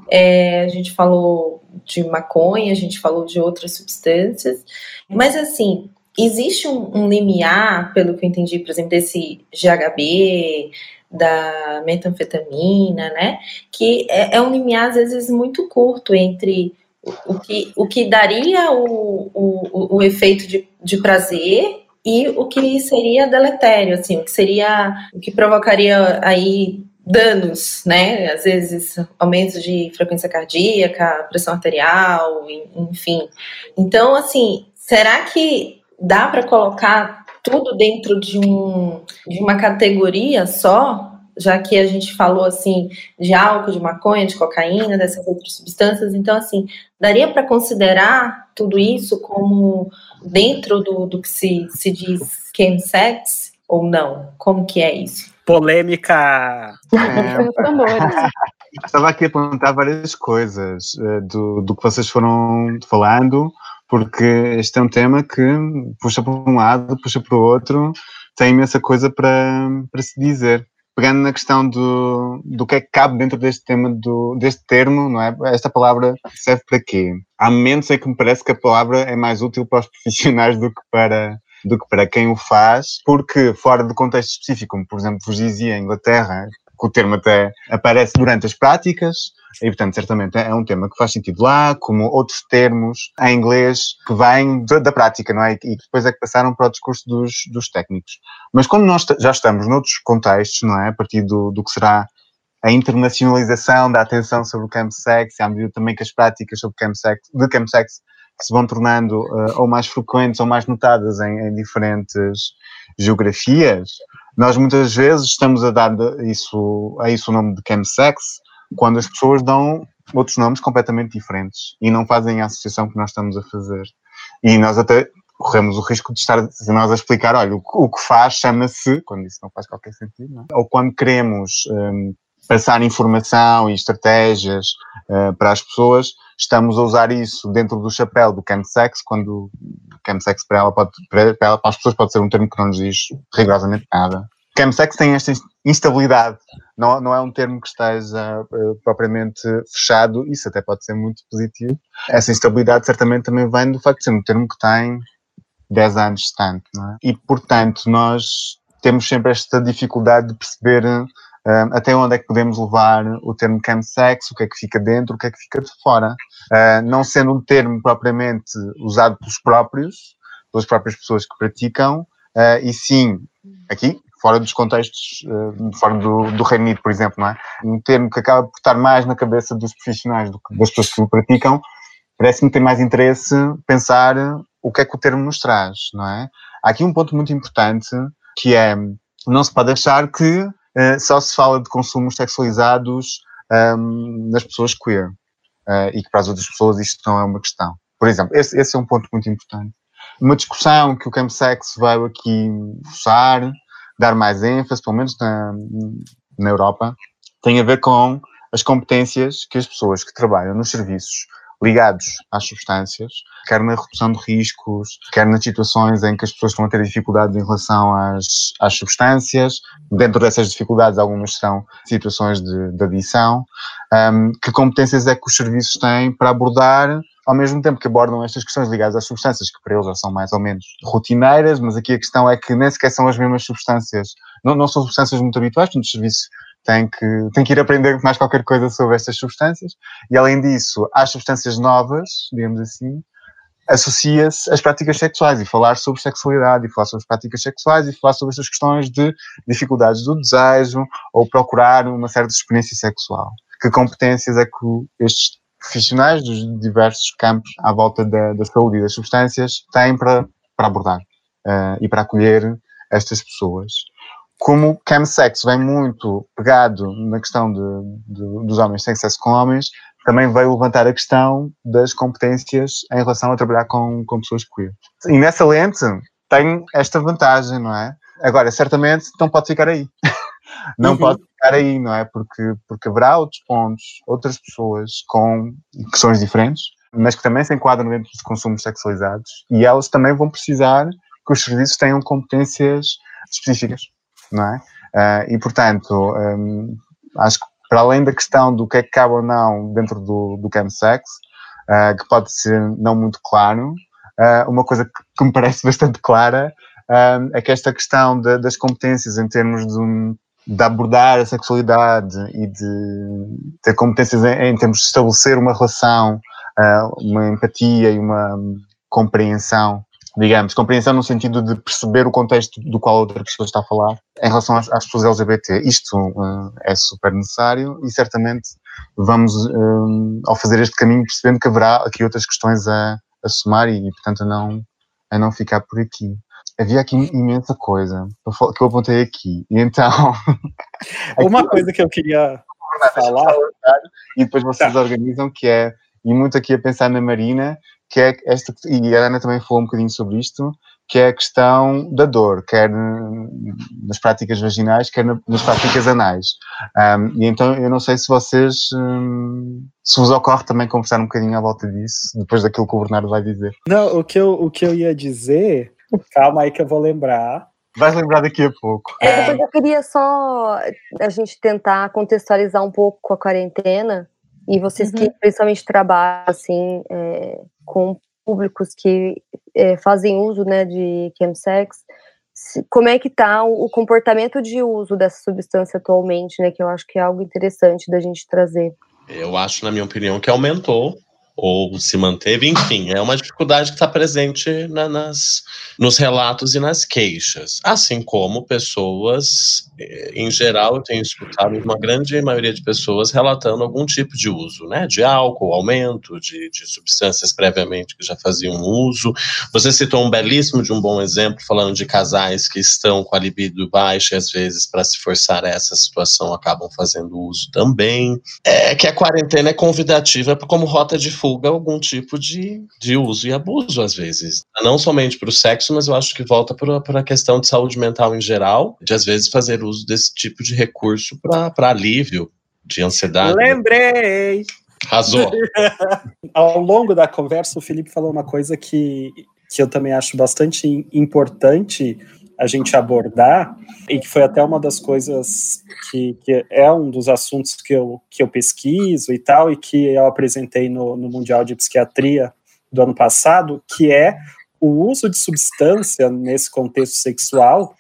É, a gente falou de maconha, a gente falou de outras substâncias, mas assim, existe um, um limiar, pelo que eu entendi, por exemplo, desse GHB, da metanfetamina, né? Que é, é, um limiar, às vezes, muito curto entre o, o que, o que daria o, o, o efeito de, de prazer e o que seria deletério, assim, o que seria, o que provocaria aí danos, né? Às vezes aumento de frequência cardíaca, pressão arterial, enfim. Então, assim, será que dá para colocar tudo dentro de, um, de uma categoria só, já que a gente falou assim de álcool, de maconha, de cocaína, dessas outras substâncias, então assim, daria para considerar tudo isso como dentro do, do que se, se diz chemsex ou não? Como que é isso? polêmica. É, estava aqui a apontar várias coisas uh, do, do que vocês foram falando, porque este é um tema que puxa para um lado, puxa para o outro, tem imensa coisa para, para se dizer. Pegando na questão do, do que é que cabe dentro deste tema, do, deste termo, não é? Esta palavra serve para quê? Há momentos em que me parece que a palavra é mais útil para os *laughs* profissionais do que para, do que para quem o faz, porque fora do contexto específico, como por exemplo vos dizia em Inglaterra, que o termo até aparece durante as práticas, e portanto certamente é um tema que faz sentido lá, como outros termos em inglês que vêm da prática, não é? E depois é que passaram para o discurso dos, dos técnicos. Mas quando nós já estamos noutros contextos, não é? A partir do, do que será a internacionalização da atenção sobre o chemsex, e à medida também que as práticas sobre chemsex, de chemsex se vão tornando uh, ou mais frequentes ou mais notadas em, em, diferentes geografias, nós muitas vezes estamos a dar isso, a isso o nome de chemsex quando as pessoas dão outros nomes completamente diferentes e não fazem a associação que nós estamos a fazer. E nós até corremos o risco de estar nós a explicar, olha, o, que faz chama-se, quando isso não faz qualquer sentido, é? ou quando queremos um, passar informação e estratégias uh, para as pessoas, estamos a usar isso dentro do chapéu do chemsex, quando chemsex para ela, pode, para, ela, para as pessoas pode ser um termo que não nos diz rigorosamente nada. Chemsex tem esta instabilidade, não, não é um termo que esteja uh, propriamente fechado, isso até pode ser muito positivo. Essa instabilidade certamente também vem do facto de ser um termo que tem 10 anos de tanto, não é? E, portanto, nós temos sempre esta dificuldade de perceber Uh, até onde é que podemos levar o termo chemsex, o que é que fica dentro, o que é que fica de fora. Uh, não sendo um termo propriamente usado pelos próprios, pelas próprias pessoas que praticam, uh, e sim, aqui, fora dos contextos, fora do, do Reino Unido, por exemplo, não é? Um termo que acaba por estar mais na cabeça dos profissionais do que das pessoas que o praticam, parece-me ter mais interesse pensar o que é que o termo nos traz, não é? Há aqui um ponto muito importante que é, não se pode achar que só se fala de consumos sexualizados um, ehm, nas pessoas queer uh, e que para as outras pessoas isto não é uma questão. Por exemplo, esse, esse é um ponto muito importante. Uma discussão que o Campsex veio aqui forçar, dar mais ênfase, pelo menos na, na Europa, tem a ver com as competências que as pessoas que trabalham nos serviços ligados às substâncias, quer na redução de riscos, quer nas situações em que as pessoas estão a ter dificuldades em relação às, às substâncias. Dentro dessas dificuldades, algumas são situações de, de adição. Um, que competências é que os serviços têm para abordar ao mesmo tempo que abordam estas questões ligadas às substâncias, que para eles já são mais ou menos rotineiras, mas aqui a questão é que nem sequer são as mesmas substâncias, não, não são substâncias muito habituais, portanto, os serviços tem que, tem que ir aprender mais qualquer coisa sobre estas substâncias. E além disso, às substâncias novas, digamos assim, associa-se às práticas sexuais e falar sobre sexualidade e falar sobre as práticas sexuais e falar sobre estas questões de dificuldades do desejo ou procurar uma certa experiência sexual. Que competências é que estes profissionais dos diversos campos à volta da, da saúde e das substâncias têm para, para abordar uh, e para acolher estas pessoas? Como chemsex vem muito pegado na questão de, de, dos homens sem sexo com homens, também veio levantar a questão das competências em relação a trabalhar com, com pessoas queer. E nessa lente tem esta vantagem, não é? Agora, certamente não pode ficar aí. *laughs* não uhum. pode ficar aí, não é? Porque, porque haverá outros pontos, outras pessoas com questões diferentes, mas que também se enquadram dentro dos consumos sexualizados e elas também vão precisar que os serviços tenham competências específicas não é? Uh, e, portanto, um, acho que para além da questão do que é que cabe ou não dentro do, do chemsex, uh, que pode ser não muito claro, uh, uma coisa que, que, me parece *laughs* bastante clara é que esta questão de, das competências em termos de, de, abordar a sexualidade e de ter competências em, em termos de estabelecer uma relação, uma empatia e uma compreensão digamos, compreensão no sentido de perceber o contexto do qual outra pessoa está a falar em relação às, às pessoas LGBT. Isto uh, é super necessário e certamente vamos, um, ao fazer este caminho, percebendo que haverá aqui outras questões a, a somar e, e, portanto, a não, a não ficar por aqui. Havia aqui imensa coisa que eu apontei aqui. E então. *laughs* Uma coisa que eu queria falar. E depois vocês tá. organizam, que é. E muito aqui a pensar na Marina, que é esta, e a Ana também falou um bocadinho sobre isto, que é a questão da dor, quer nas práticas vaginais, quer nas práticas anais. Um, e então eu não sei se vocês, um, se vos ocorre também conversar um bocadinho à volta disso, depois daquilo que o Bernardo vai dizer. Não, o que eu, o que eu ia dizer, calma aí que eu vou lembrar. Vais lembrar daqui a pouco. É, depois eu queria só a gente tentar contextualizar um pouco com a quarentena e vocês uhum. que principalmente trabalham assim é, com públicos que é, fazem uso né, de chemsex, como é que está o, o, comportamento de uso dessa substância atualmente, né? Que eu acho que é algo interessante da gente trazer. Eu acho, na minha opinião, que aumentou ou se manteve, enfim, é uma dificuldade que está presente na, nas, nos relatos e nas queixas, assim como pessoas, eh, em geral, eu tenho escutado uma grande maioria de pessoas relatando algum tipo de uso, né, de álcool, aumento de, de substâncias previamente que já faziam uso. Você citou um belíssimo de um bom exemplo, falando de casais que estão com a libido baixa e às vezes para se forçar a essa situação acabam fazendo uso também. É que a quarentena é convidativa como rota de fuga fuga algum tipo de, de uso e abuso, às vezes. Não somente para o sexo, mas eu acho que volta para a questão de saúde mental em geral, de às vezes fazer uso desse tipo de recurso para alívio de ansiedade. Lembrei! Arrasou! *laughs* Ao longo da conversa, o Felipe falou uma coisa que, que eu também acho bastante importante a gente abordar, e que foi até uma das coisas que, que, é um dos assuntos que eu, que eu pesquiso e tal, e que eu apresentei no, no Mundial de Psiquiatria do ano passado, que é o uso de substância nesse contexto sexual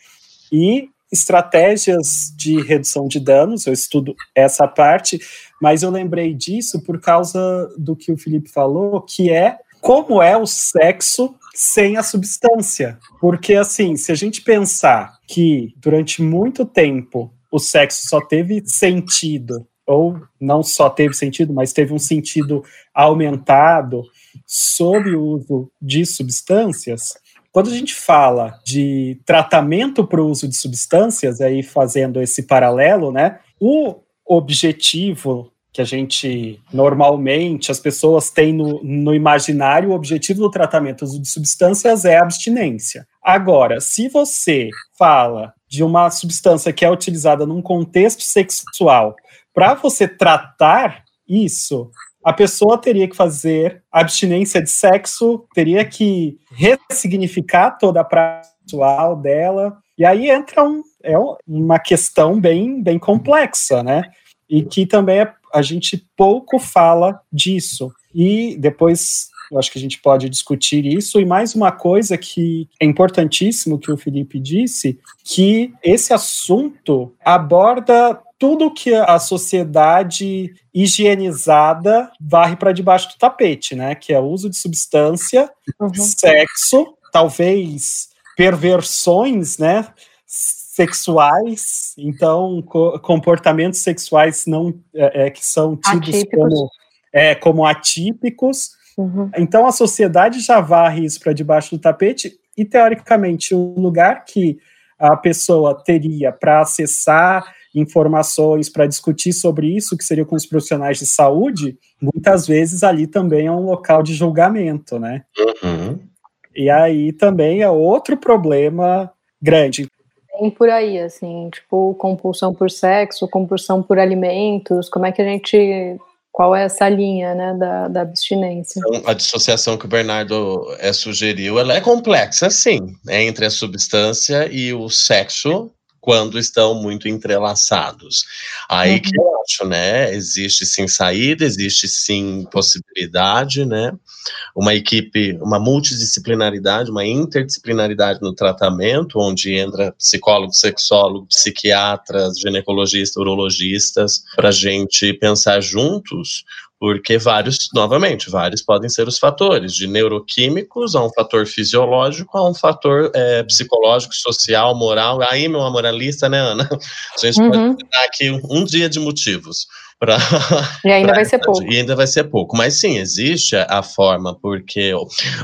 e estratégias de redução de danos, eu estudo essa parte, mas eu lembrei disso por causa do que o Felipe falou, que é como é o sexo sem a substância. Porque, assim, se a gente pensar que durante muito tempo o sexo só teve sentido, ou não só teve sentido, mas teve um sentido aumentado sob o uso de substâncias, quando a gente fala de tratamento para o uso de substâncias, aí fazendo esse paralelo, né, o objetivo que a gente normalmente as pessoas têm no, no imaginário, o objetivo do tratamento de substâncias é a abstinência. Agora, se você fala de uma substância que é utilizada num contexto sexual para você tratar isso, a pessoa teria que fazer abstinência de sexo, teria que ressignificar toda a prática sexual dela, e aí entra um, é uma questão bem, bem complexa, né? E que também é a gente pouco fala disso. E depois eu acho que a gente pode discutir isso. E mais uma coisa que é importantíssimo que o Felipe disse, que esse assunto aborda tudo que a sociedade higienizada varre para debaixo do tapete, né? Que é o uso de substância, uhum. sexo, talvez perversões, né? Sexuais, então co comportamentos sexuais não é, é, que são tidos atípicos. como, é, como atípicos. Uhum. Então a sociedade já varre isso para debaixo do tapete e teoricamente o lugar que a pessoa teria para acessar informações, para discutir sobre isso, que seria com os profissionais de saúde, muitas vezes ali também é um local de julgamento, né? Uhum. E aí também é outro problema grande bem por aí, assim, tipo, compulsão por sexo, compulsão por alimentos, como é que a gente. Qual é essa linha, né, da, da abstinência? Então, a dissociação que o Bernardo é, sugeriu, ela é complexa, sim, né, entre a substância e o sexo, quando estão muito entrelaçados. Aí uhum. que eu acho, né? Existe sim saída, existe sim possibilidade, né? Uma equipe, uma multidisciplinaridade, uma interdisciplinaridade no tratamento, onde entra psicólogo, sexólogo, psiquiatras, ginecologistas, urologistas, para a gente pensar juntos porque vários, novamente, vários podem ser os fatores, de neuroquímicos a um fator fisiológico, a um fator é, psicológico, social, moral. Aí, meu amoralista, né, Ana? A gente uhum. pode dar aqui um dia de motivos. Pra, e ainda vai ser pouco. E ainda vai ser pouco. Mas sim, existe a forma, porque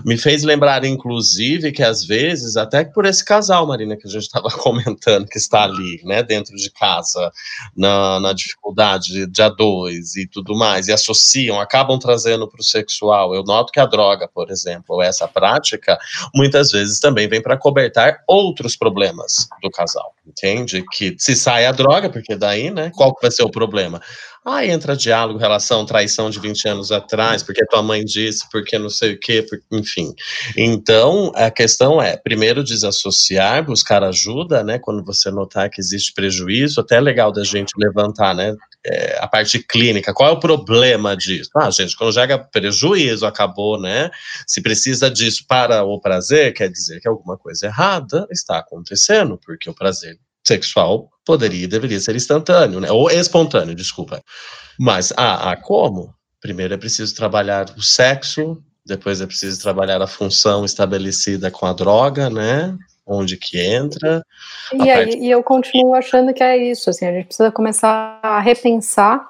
me fez lembrar, inclusive, que às vezes, até por esse casal, Marina, que a gente estava *laughs* comentando, que está ali, né, dentro de casa, na, na dificuldade de a dois e tudo mais, e associam, acabam trazendo para o sexual. Eu noto que a droga, por exemplo, ou essa prática, muitas vezes também vem para cobertar outros problemas do casal, entende? Que se sai a droga, porque daí, né, qual vai ser o problema? Aí entra diálogo, relação, traição de 20 anos atrás, porque tua mãe disse, porque não sei o quê, enfim. Então, a questão é, primeiro, desassociar, buscar ajuda, né, quando você notar que existe prejuízo, até é legal da gente levantar, né, é, a parte clínica, qual é o problema disso? Ah, gente, quando chega prejuízo, acabou, né, se precisa disso para o prazer, quer dizer que alguma coisa errada está acontecendo, porque o prazer sexual poderia e deveria ser instantâneo, né? Ou espontâneo, desculpa. Mas ah, ah, como? Primeiro é preciso trabalhar o sexo, depois é preciso trabalhar a função estabelecida com a droga, né? Onde que entra. E, aí, parte... e eu continuo achando que é isso, assim, a gente precisa começar a repensar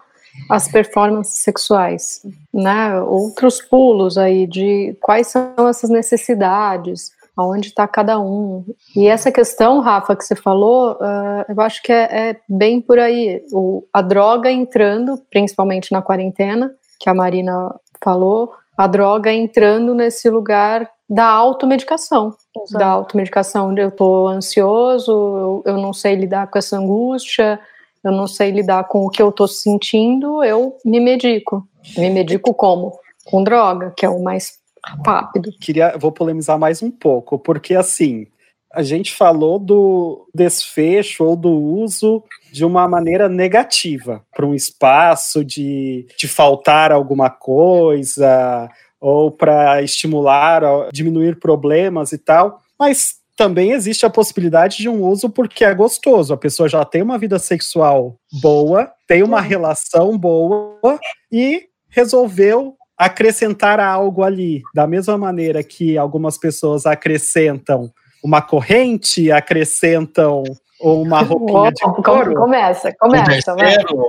as performances sexuais, né? Outros pulos aí de quais são essas necessidades, aonde está cada um. E essa questão, Rafa, que você falou, uh, eu acho que é, é bem por aí. O, a droga entrando, principalmente na quarentena, que a Marina falou, a droga entrando nesse lugar da automedicação. Exato. Da automedicação de eu estou ansioso, eu, eu não sei lidar com essa angústia, eu não sei lidar com o que eu estou sentindo, eu me medico. Me medico como? Com droga, que é o mais rápido. Queria, vou polemizar mais um pouco, porque assim, a gente falou do desfecho ou do uso de uma maneira negativa para um espaço de, de faltar alguma coisa ou para estimular, diminuir problemas e tal, mas também existe a possibilidade de um uso porque é gostoso. A pessoa já tem uma vida sexual boa, tem uma relação boa e resolveu acrescentar algo ali, da mesma maneira que algumas pessoas acrescentam uma corrente, acrescentam uma roupinha de couro. Começa, começa. Um terceiro,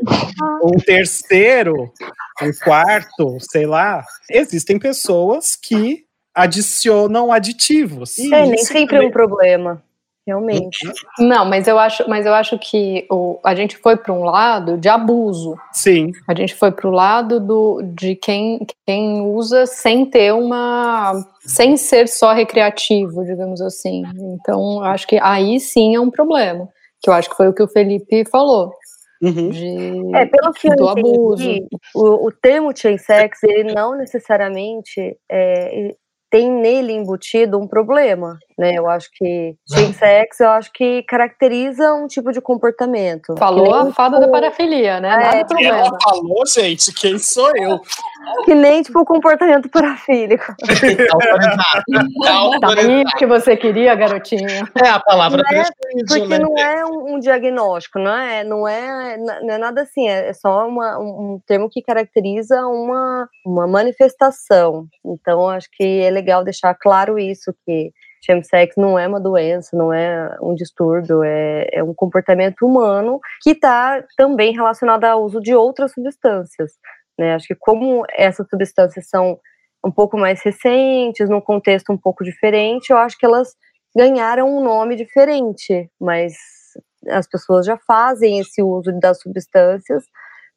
um terceiro, um quarto, sei lá. Existem pessoas que adicionam aditivos. É, nem sempre é um problema realmente. Não, mas eu acho, mas eu acho que o, a gente foi para um lado de abuso. Sim. A gente foi para o lado do, de quem, quem usa sem ter uma. sem ser só recreativo, digamos assim. Então, eu acho que aí sim é um problema. Que eu acho que foi o que o Felipe falou. Uhum. De, é, pelo que do eu entendi, o, o termo chain sex, ele não necessariamente é, tem nele embutido um problema, né? Eu acho que chain sex, eu acho que caracteriza um tipo de comportamento. Falou a fada tipo, da parafilia, né? Nada é, problema. Ela falou, gente, quem sou eu? Que nem tipo o comportamento parafílico. tá aí que você queria, garotinho. É a palavra não é, Porque né? não é um, um, diagnóstico, não é, não é, não é nada assim, é só uma, um termo que caracteriza uma, uma manifestação. Então, acho que é legal deixar claro isso, que chemsex não é uma doença, não é um distúrbio, é, é um comportamento humano que está também relacionado ao uso de outras substâncias. Né? Acho que como essas substâncias são um pouco mais recentes, num contexto um pouco diferente, eu acho que elas ganharam um nome diferente, mas as pessoas já fazem esse uso das substâncias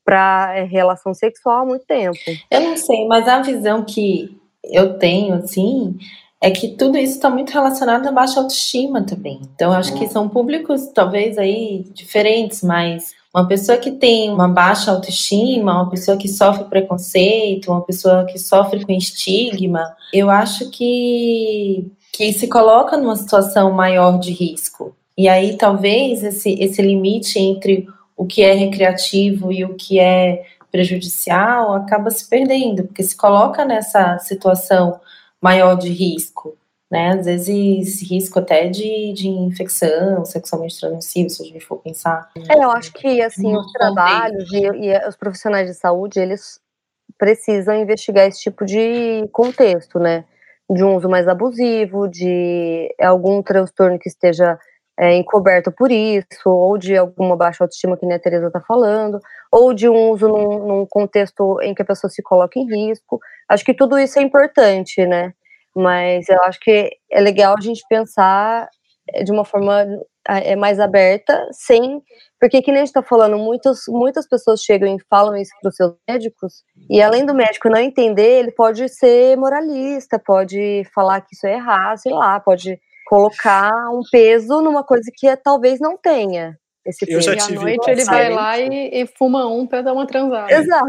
para é, relação sexual há muito tempo. Eu não sei, mas a visão que eu tenho, assim, é que tudo isso está muito relacionado à baixa autoestima também. Então, acho que são públicos talvez aí diferentes, mas uma pessoa que tem uma baixa autoestima, uma pessoa que sofre preconceito, uma pessoa que sofre com estigma, eu acho que, que se coloca numa situação maior de risco. E aí, talvez, esse, esse limite entre o que é recreativo e o que é prejudicial acaba se perdendo, porque se coloca nessa situação maior de risco, né? Às vezes risco até de, de infecção sexualmente transmissível, se a gente for pensar. É, eu acho que assim os trabalhos e, e, os profissionais de saúde eles precisam investigar esse tipo de contexto, né? De um uso mais abusivo, de algum transtorno que esteja é, encoberto por isso, ou de alguma baixa autoestima, que nem a Tereza está falando, ou de um uso num, num, contexto em que a pessoa se coloca em risco. Acho que tudo isso é importante, né? Mas eu acho que é legal a gente pensar de uma forma é mais aberta, sem. Porque, que nem a gente está falando, muitas, muitas pessoas chegam e falam isso para os seus médicos, e além do médico não entender, ele pode ser moralista, pode falar que isso é errado, sei lá, pode colocar um peso numa coisa que é, talvez não tenha. Esse eu já tive à noite ele vai lá e, e fuma um para dar uma transada. Exato.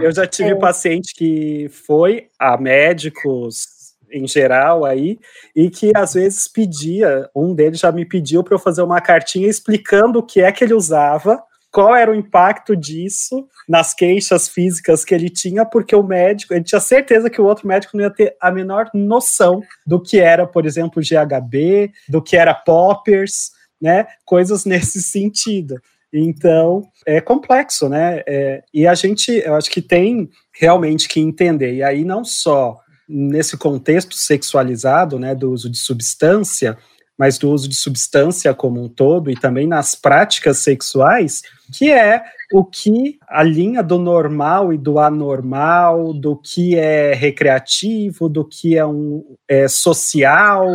Eu já tive é. paciente que foi a médicos em geral aí, e que às vezes pedia, um deles já me pediu para eu fazer uma cartinha explicando o que é que ele usava, qual era o impacto disso nas queixas físicas que ele tinha, porque o médico, ele tinha certeza que o outro médico não ia ter a menor noção do que era, por exemplo, GHB, do que era poppers, né? Coisas *laughs* nesse sentido. Então, é complexo, né? É, e a gente, eu acho que tem realmente que entender. E aí, não só nesse contexto sexualizado, né, do uso de substância, mas do uso de substância como um todo e também nas práticas sexuais, que é o que a linha do normal e do anormal, do que é recreativo, do que é um é social,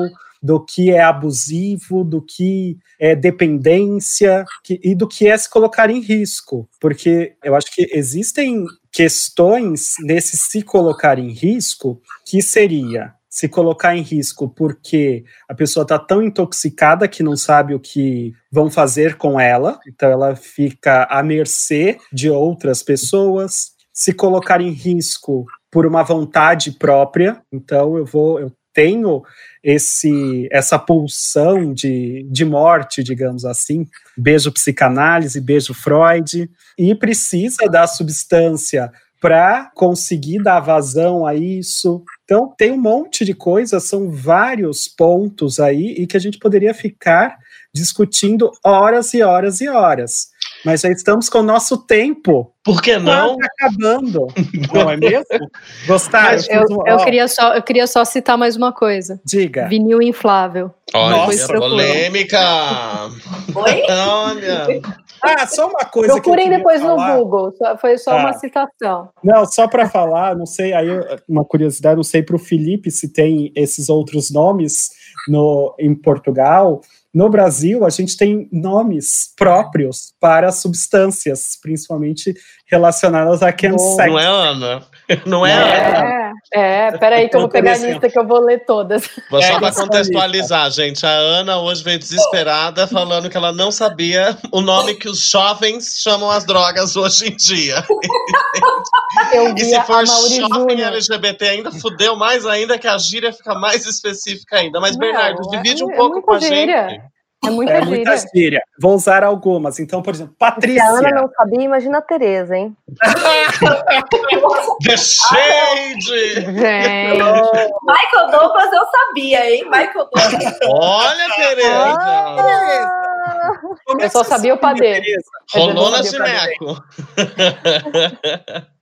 do que é abusivo, do que é dependência que, e do que é se colocar em risco, porque eu acho que existem questões nesse se colocar em risco que seria se colocar em risco porque a pessoa está tão intoxicada que não sabe o que vão fazer com ela, então ela fica à mercê de outras pessoas, se colocar em risco por uma vontade própria, então eu vou eu tenho esse essa pulsão de, de morte, digamos assim, beijo psicanálise, beijo Freud, e precisa da substância para conseguir dar vazão a isso. Então, tem um monte de coisas, são vários pontos aí e que a gente poderia ficar discutindo horas e horas e horas. Mas já estamos com o nosso tempo. Por que não? *laughs* acabando. não é mesmo? Gostaram? Eu, eu, eu, queria só, eu queria só citar mais uma coisa. Diga. Vinil inflável. Olha, Nossa, polêmica. Oi? *laughs* Olha. Ah, só uma coisa. Procurem depois falar. no Google. Foi só ah. uma citação. Não, só para falar, não sei, aí uma curiosidade, não sei para o Felipe se tem esses outros nomes no, em Portugal. No Brasil, a gente tem nomes próprios para substâncias, principalmente relacionadas a chemsex. Não é, Ana? *laughs* Não é, é Ana? É, peraí que eu vou pegar a lista que eu vou ler todas. Vou só é, para contextualizar, gente. A Ana hoje veio desesperada falando que ela não sabia o nome que os jovens chamam as drogas hoje em dia. *laughs* Eu e se for shopping LGBT ainda, fudeu mais ainda que a gíria fica mais específica ainda. Mas, não, Bernardo, divide é, um pouco com a gíria. gente. É muita, é gíria. muita gíria. Vou usar algumas. Então, por exemplo, Patrícia. Se a Ana não sabia, imagina a Tereza, hein? *laughs* The shade! Michael Douglas eu sabia, hein? Michael Douglas. Olha, Tereza! Ah, eu só sabia o padê. Rolou na Gineco. *laughs*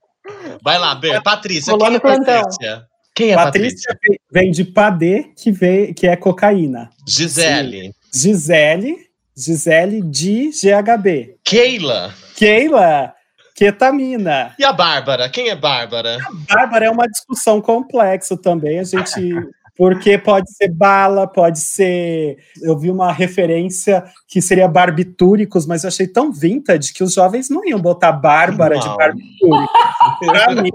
Vai lá, Ber. Patrícia, Rolou quem é Patrícia? Quem é Patrícia? Patrícia? Vem de padê, que, vem, que é cocaína. Gisele. Sim. Gisele, Gisele de GHB. Keila. Keila, ketamina. E a Bárbara? Quem é Bárbara? A Bárbara é uma discussão complexa também. A gente. Porque pode ser bala, pode ser. Eu vi uma referência que seria barbitúricos, mas eu achei tão vintage que os jovens não iam botar Bárbara não. de barbitúricos. pra *laughs* mim.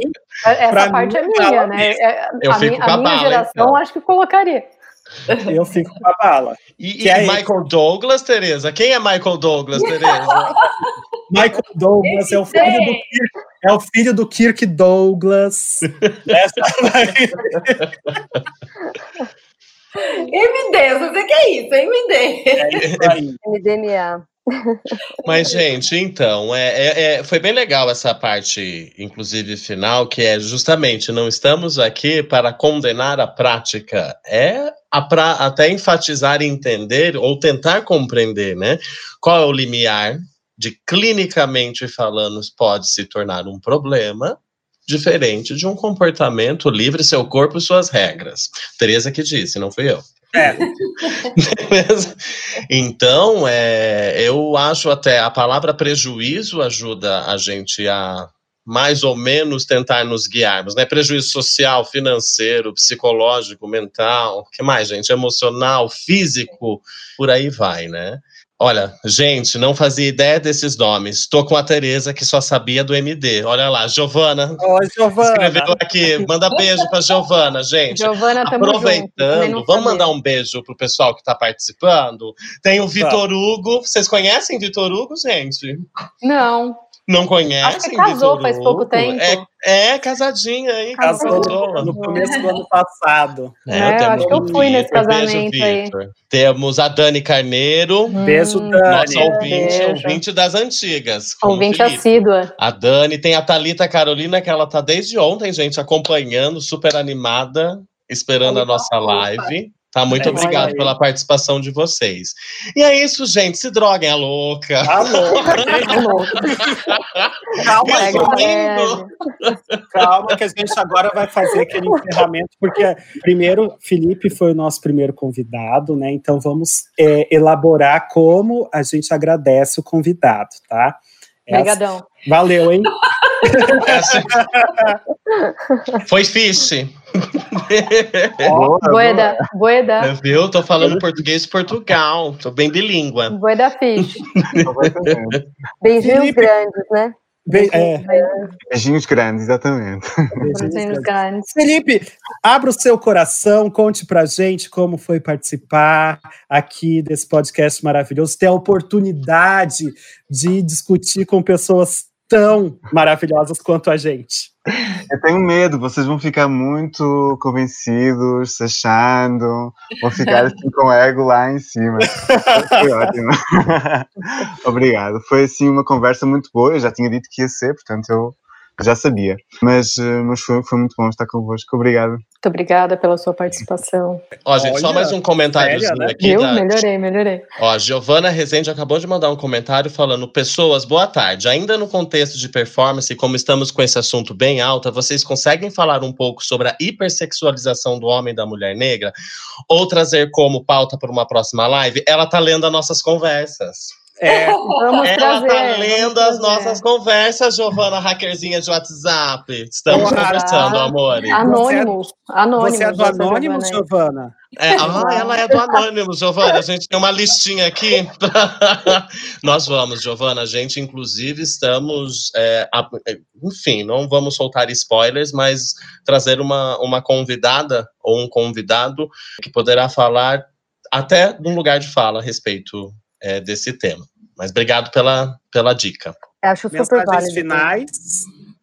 Essa pra parte mim, é minha, né? É, eu a, minha, a minha geração então. acho que colocaria. *laughs* Eu fico com a bala. E, e é Michael. Douglas, Tereza? Quem é Michael Douglas, Tereza? *laughs* Michael Douglas é o filho do Kirk, é o filho do Kirk Douglas. *laughs* MD, você que é isso, MD. É MDMA. Mas, gente, então, é, é, é, foi bem legal essa parte, inclusive final, que é justamente não estamos aqui para condenar a prática, é a pra, até enfatizar e entender ou tentar compreender, né? Qual é o limiar de clinicamente falando pode se tornar um problema diferente de um comportamento livre, seu corpo e suas regras. Tereza que disse, não fui eu. É. *laughs* Então, é, eu acho até a palavra prejuízo ajuda a gente a mais ou menos tentar nos guiarmos, né? Prejuízo social, financeiro, psicológico, mental, que mais, gente? Emocional, físico, por aí vai, né? Olha, gente, não fazia ideia desses nomes. Estou com a Tereza, que só sabia do MD. Olha lá, Giovana. Oi, Giovana. Escreveu aqui. Manda beijo para Giovana, gente. Giovana, Aproveitando, junto, vamos mandar um beijo pro pessoal que está participando. Tem o Vitor Hugo. Vocês conhecem Vitor Hugo, gente? Não. Não conhecem? Acho que casou faz pouco tempo. É, é casadinha aí. Casou casou. no começo do ano passado. É, É, eu temos acho que eu fui nesse casamento Beijo, aí. Temos a Dani Carneiro. Beijo, Hum, Dani. Nossa ouvinte, beijo. ouvinte das antigas. Ouvinte assídua. A Dani, tem a Thalita Carolina, que ela tá desde ontem, gente, acompanhando, super animada, esperando a nossa live. Tá, muito É, obrigado pela participação de vocês. E é isso, gente. Se droguem, a louca. *laughs* Tá louca, Calma, Pega gente. leve. Calma, que a gente agora vai fazer aquele encerramento, porque primeiro, Felipe foi o nosso primeiro convidado, né? Então vamos é, elaborar como a gente agradece o convidado, tá? Essa- Obrigadão. Valeu, hein? Essa- Foi fish. *laughs* Boa, Boeda, Boeda, Viu? Tô falando português de Portugal. Tô bem bilíngua. Boeda Fish. Beijinhos Felipe. grandes, né? Be- é, Beijinhos grandes, exatamente. Beijinhos grandes. Felipe, abra o seu coração, conte pra gente como foi participar aqui desse podcast maravilhoso, ter a oportunidade de discutir com pessoas tão maravilhosas quanto a gente. Eu tenho medo, vocês vão ficar muito convencidos, se achando, vão ficar *laughs* assim com o ego lá em cima. Foi ótimo. *laughs* Obrigado. Foi assim uma conversa muito boa. Eu já tinha dito que ia ser, portanto eu já sabia. Mas, eh, mas foi, foi muito bom estar convosco. Obrigado. Muito obrigada pela sua participação. Ó, gente, só Olha, mais um comentáriozinho sério, né? aqui. Viu? da- Melhorei, melhorei. Ó, Giovana Rezende acabou de mandar um comentário falando: Pessoas, boa tarde. Ainda no contexto de performance, como estamos com esse assunto bem alta, vocês conseguem falar um pouco sobre a hipersexualização do homem e da mulher negra? Ou trazer como pauta para uma próxima live? Ela tá lendo as nossas conversas. É, *laughs* Vamos Ela trazer. tá vamos lendo as nossas conversas, Giovana, hackerzinha de WhatsApp. Estamos Olá. conversando, amor. Anônimos. Anônimos. você é do essa Anônimo, Giovana? É, ah, ela é do Anônimo, Giovana. A gente tem uma listinha aqui. *laughs* Nós vamos, Giovana. A gente, inclusive, estamos. é, a- enfim, não vamos soltar spoilers, mas trazer uma, uma convidada ou um convidado que poderá falar até num lugar de fala a respeito é, desse tema. Mas obrigado pela, pela dica. Acho super Mensagens válido. finais.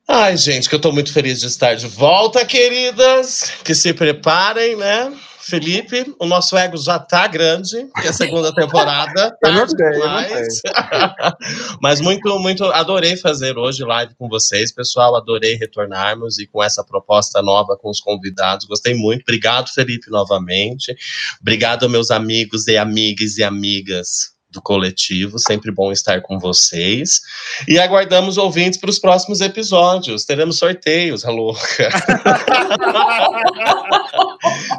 Ai, gente, que eu tô muito feliz de estar de volta, queridas. Que se preparem, né? Felipe, o nosso ego já tá grande, que é a segunda temporada. *laughs* Eu não tarde sei, eu não demais. *laughs* Mas muito, muito, adorei fazer hoje live com vocês, pessoal. Adorei retornarmos e com essa proposta nova com os convidados. Gostei muito. Obrigado, Felipe, novamente. Obrigado, meus amigos e amigas e amigas do coletivo. Sempre bom estar com vocês. E aguardamos ouvintes para os próximos episódios. Teremos sorteios, a louca. *laughs*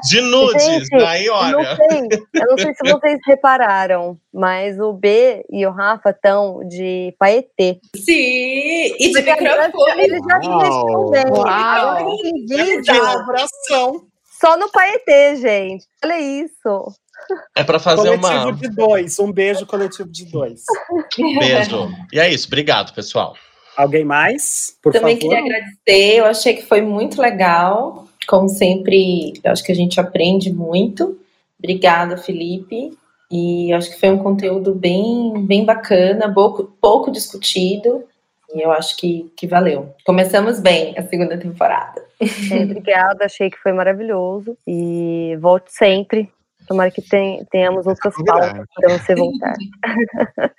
De nudes. Gente, Daí, Eu não olha. sei, eu não sei se vocês repararam, mas o B e o Rafa estão de paetê. Sim, e de microfone. Eles já se respondem. Uau. Agora É ninguém dá. Só no paetê, gente. Olha isso. É para fazer coletivo uma. de dois. Um beijo coletivo de dois. *laughs* Beijo. E é isso. Obrigado, pessoal. Alguém mais? Por Também favor. queria agradecer, eu achei que foi muito legal. Como sempre, eu acho que a gente aprende muito. Obrigada, Felipe. E acho que foi um conteúdo bem, bem bacana, pouco, pouco discutido. E eu acho que, que valeu. Começamos bem a segunda temporada. Obrigada, achei que foi maravilhoso. E volte sempre. Tomara que ten- tenhamos outras convidado. pautas para você voltar. *laughs*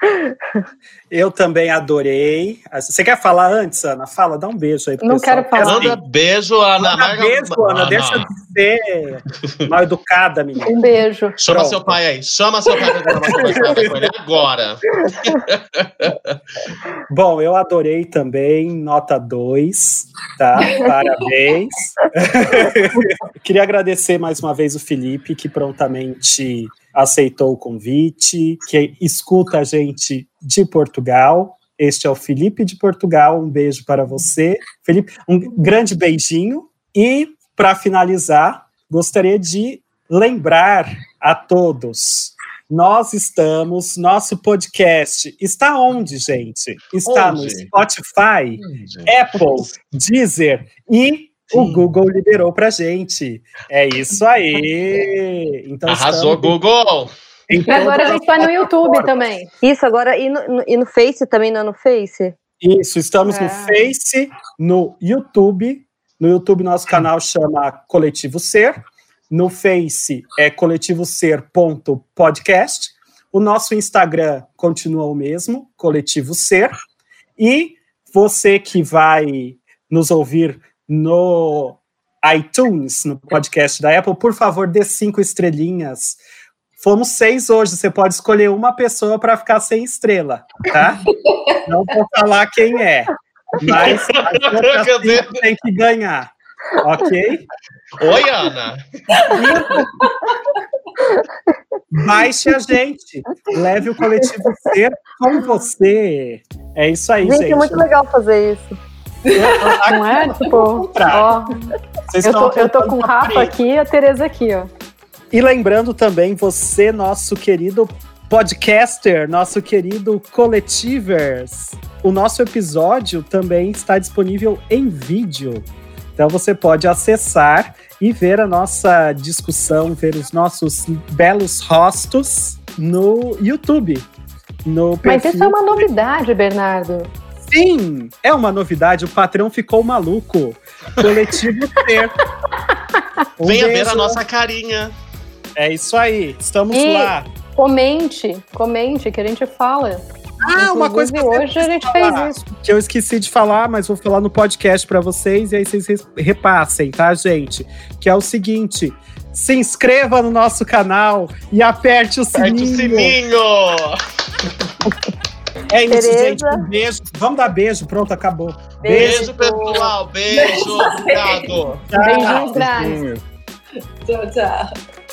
Eu também adorei. Você quer falar antes, Ana? Fala, dá um beijo aí pro Não pessoal. quero falar. Manda beijo, Ana. Manda Marga- beijo, Ana. Ah, Deixa não. de ser mal educada, menina. Um beijo. Chama Pronto. seu pai aí. Chama seu pai com ele agora. *laughs* Bom, eu adorei também, nota 2, tá? Parabéns. *laughs* Queria agradecer mais uma vez o Felipe, que prontamente aceitou o convite, que escuta a gente de Portugal. Este é o Felipe de Portugal. Um beijo para você, Felipe. Um grande beijinho. E, para finalizar, gostaria de lembrar a todos. Nós estamos, nosso podcast está onde, gente? Está onde? no Spotify, onde? Apple, Deezer e Sim. o Google liberou pra gente. É isso aí. Então Arrasou, estamos... Google! E agora a gente está no YouTube também. Isso, agora e no, no, e no Face também, não é no Face? Isso, estamos é. no Face, no YouTube. No YouTube, nosso canal chama Coletivo Ser. No Face é coletivoser.podcast. O nosso Instagram continua o mesmo, Coletivo Ser. E você que vai nos ouvir no iTunes, no podcast da Apple, por favor, dê cinco estrelinhas. Fomos seis hoje, você pode escolher uma pessoa para ficar sem estrela, tá? *laughs* Não vou falar quem é, mas *laughs* a tem que ganhar, ok? Oi, Ana. Baixe a gente, leve o coletivo ser com você. É isso aí, gente. Gente, é muito legal fazer isso. Não é? Tipo, ó. Eu tô, eu tô com o Rafa aqui e a Tereza aqui, ó. E lembrando também, você, nosso querido podcaster, nosso querido coletivers, o nosso episódio também está disponível em vídeo. Então você pode acessar e ver a nossa discussão, ver os nossos belos rostos no YouTube. No Mas isso é uma novidade, Bernardo. Sim, é uma novidade. O patrão ficou maluco. Coletivo *laughs* ter. Um Venha beijo. ver a nossa carinha. É isso aí, estamos e lá. Comente, comente, que a gente fala. Ah, Inclusive, uma coisa que hoje a gente falar, fez isso. Que eu esqueci de falar, mas vou falar no podcast para vocês e aí vocês repassem, tá, gente? Que é o seguinte: se inscreva no nosso canal e aperte o sininho. Aperte o sininho! *laughs* É isso, Tereza. gente. Um beijo. Vamos dar beijo. Pronto, acabou. Beijo, beijo pessoal. Beijo. Obrigado. Beijinhos, Tchau, tchau.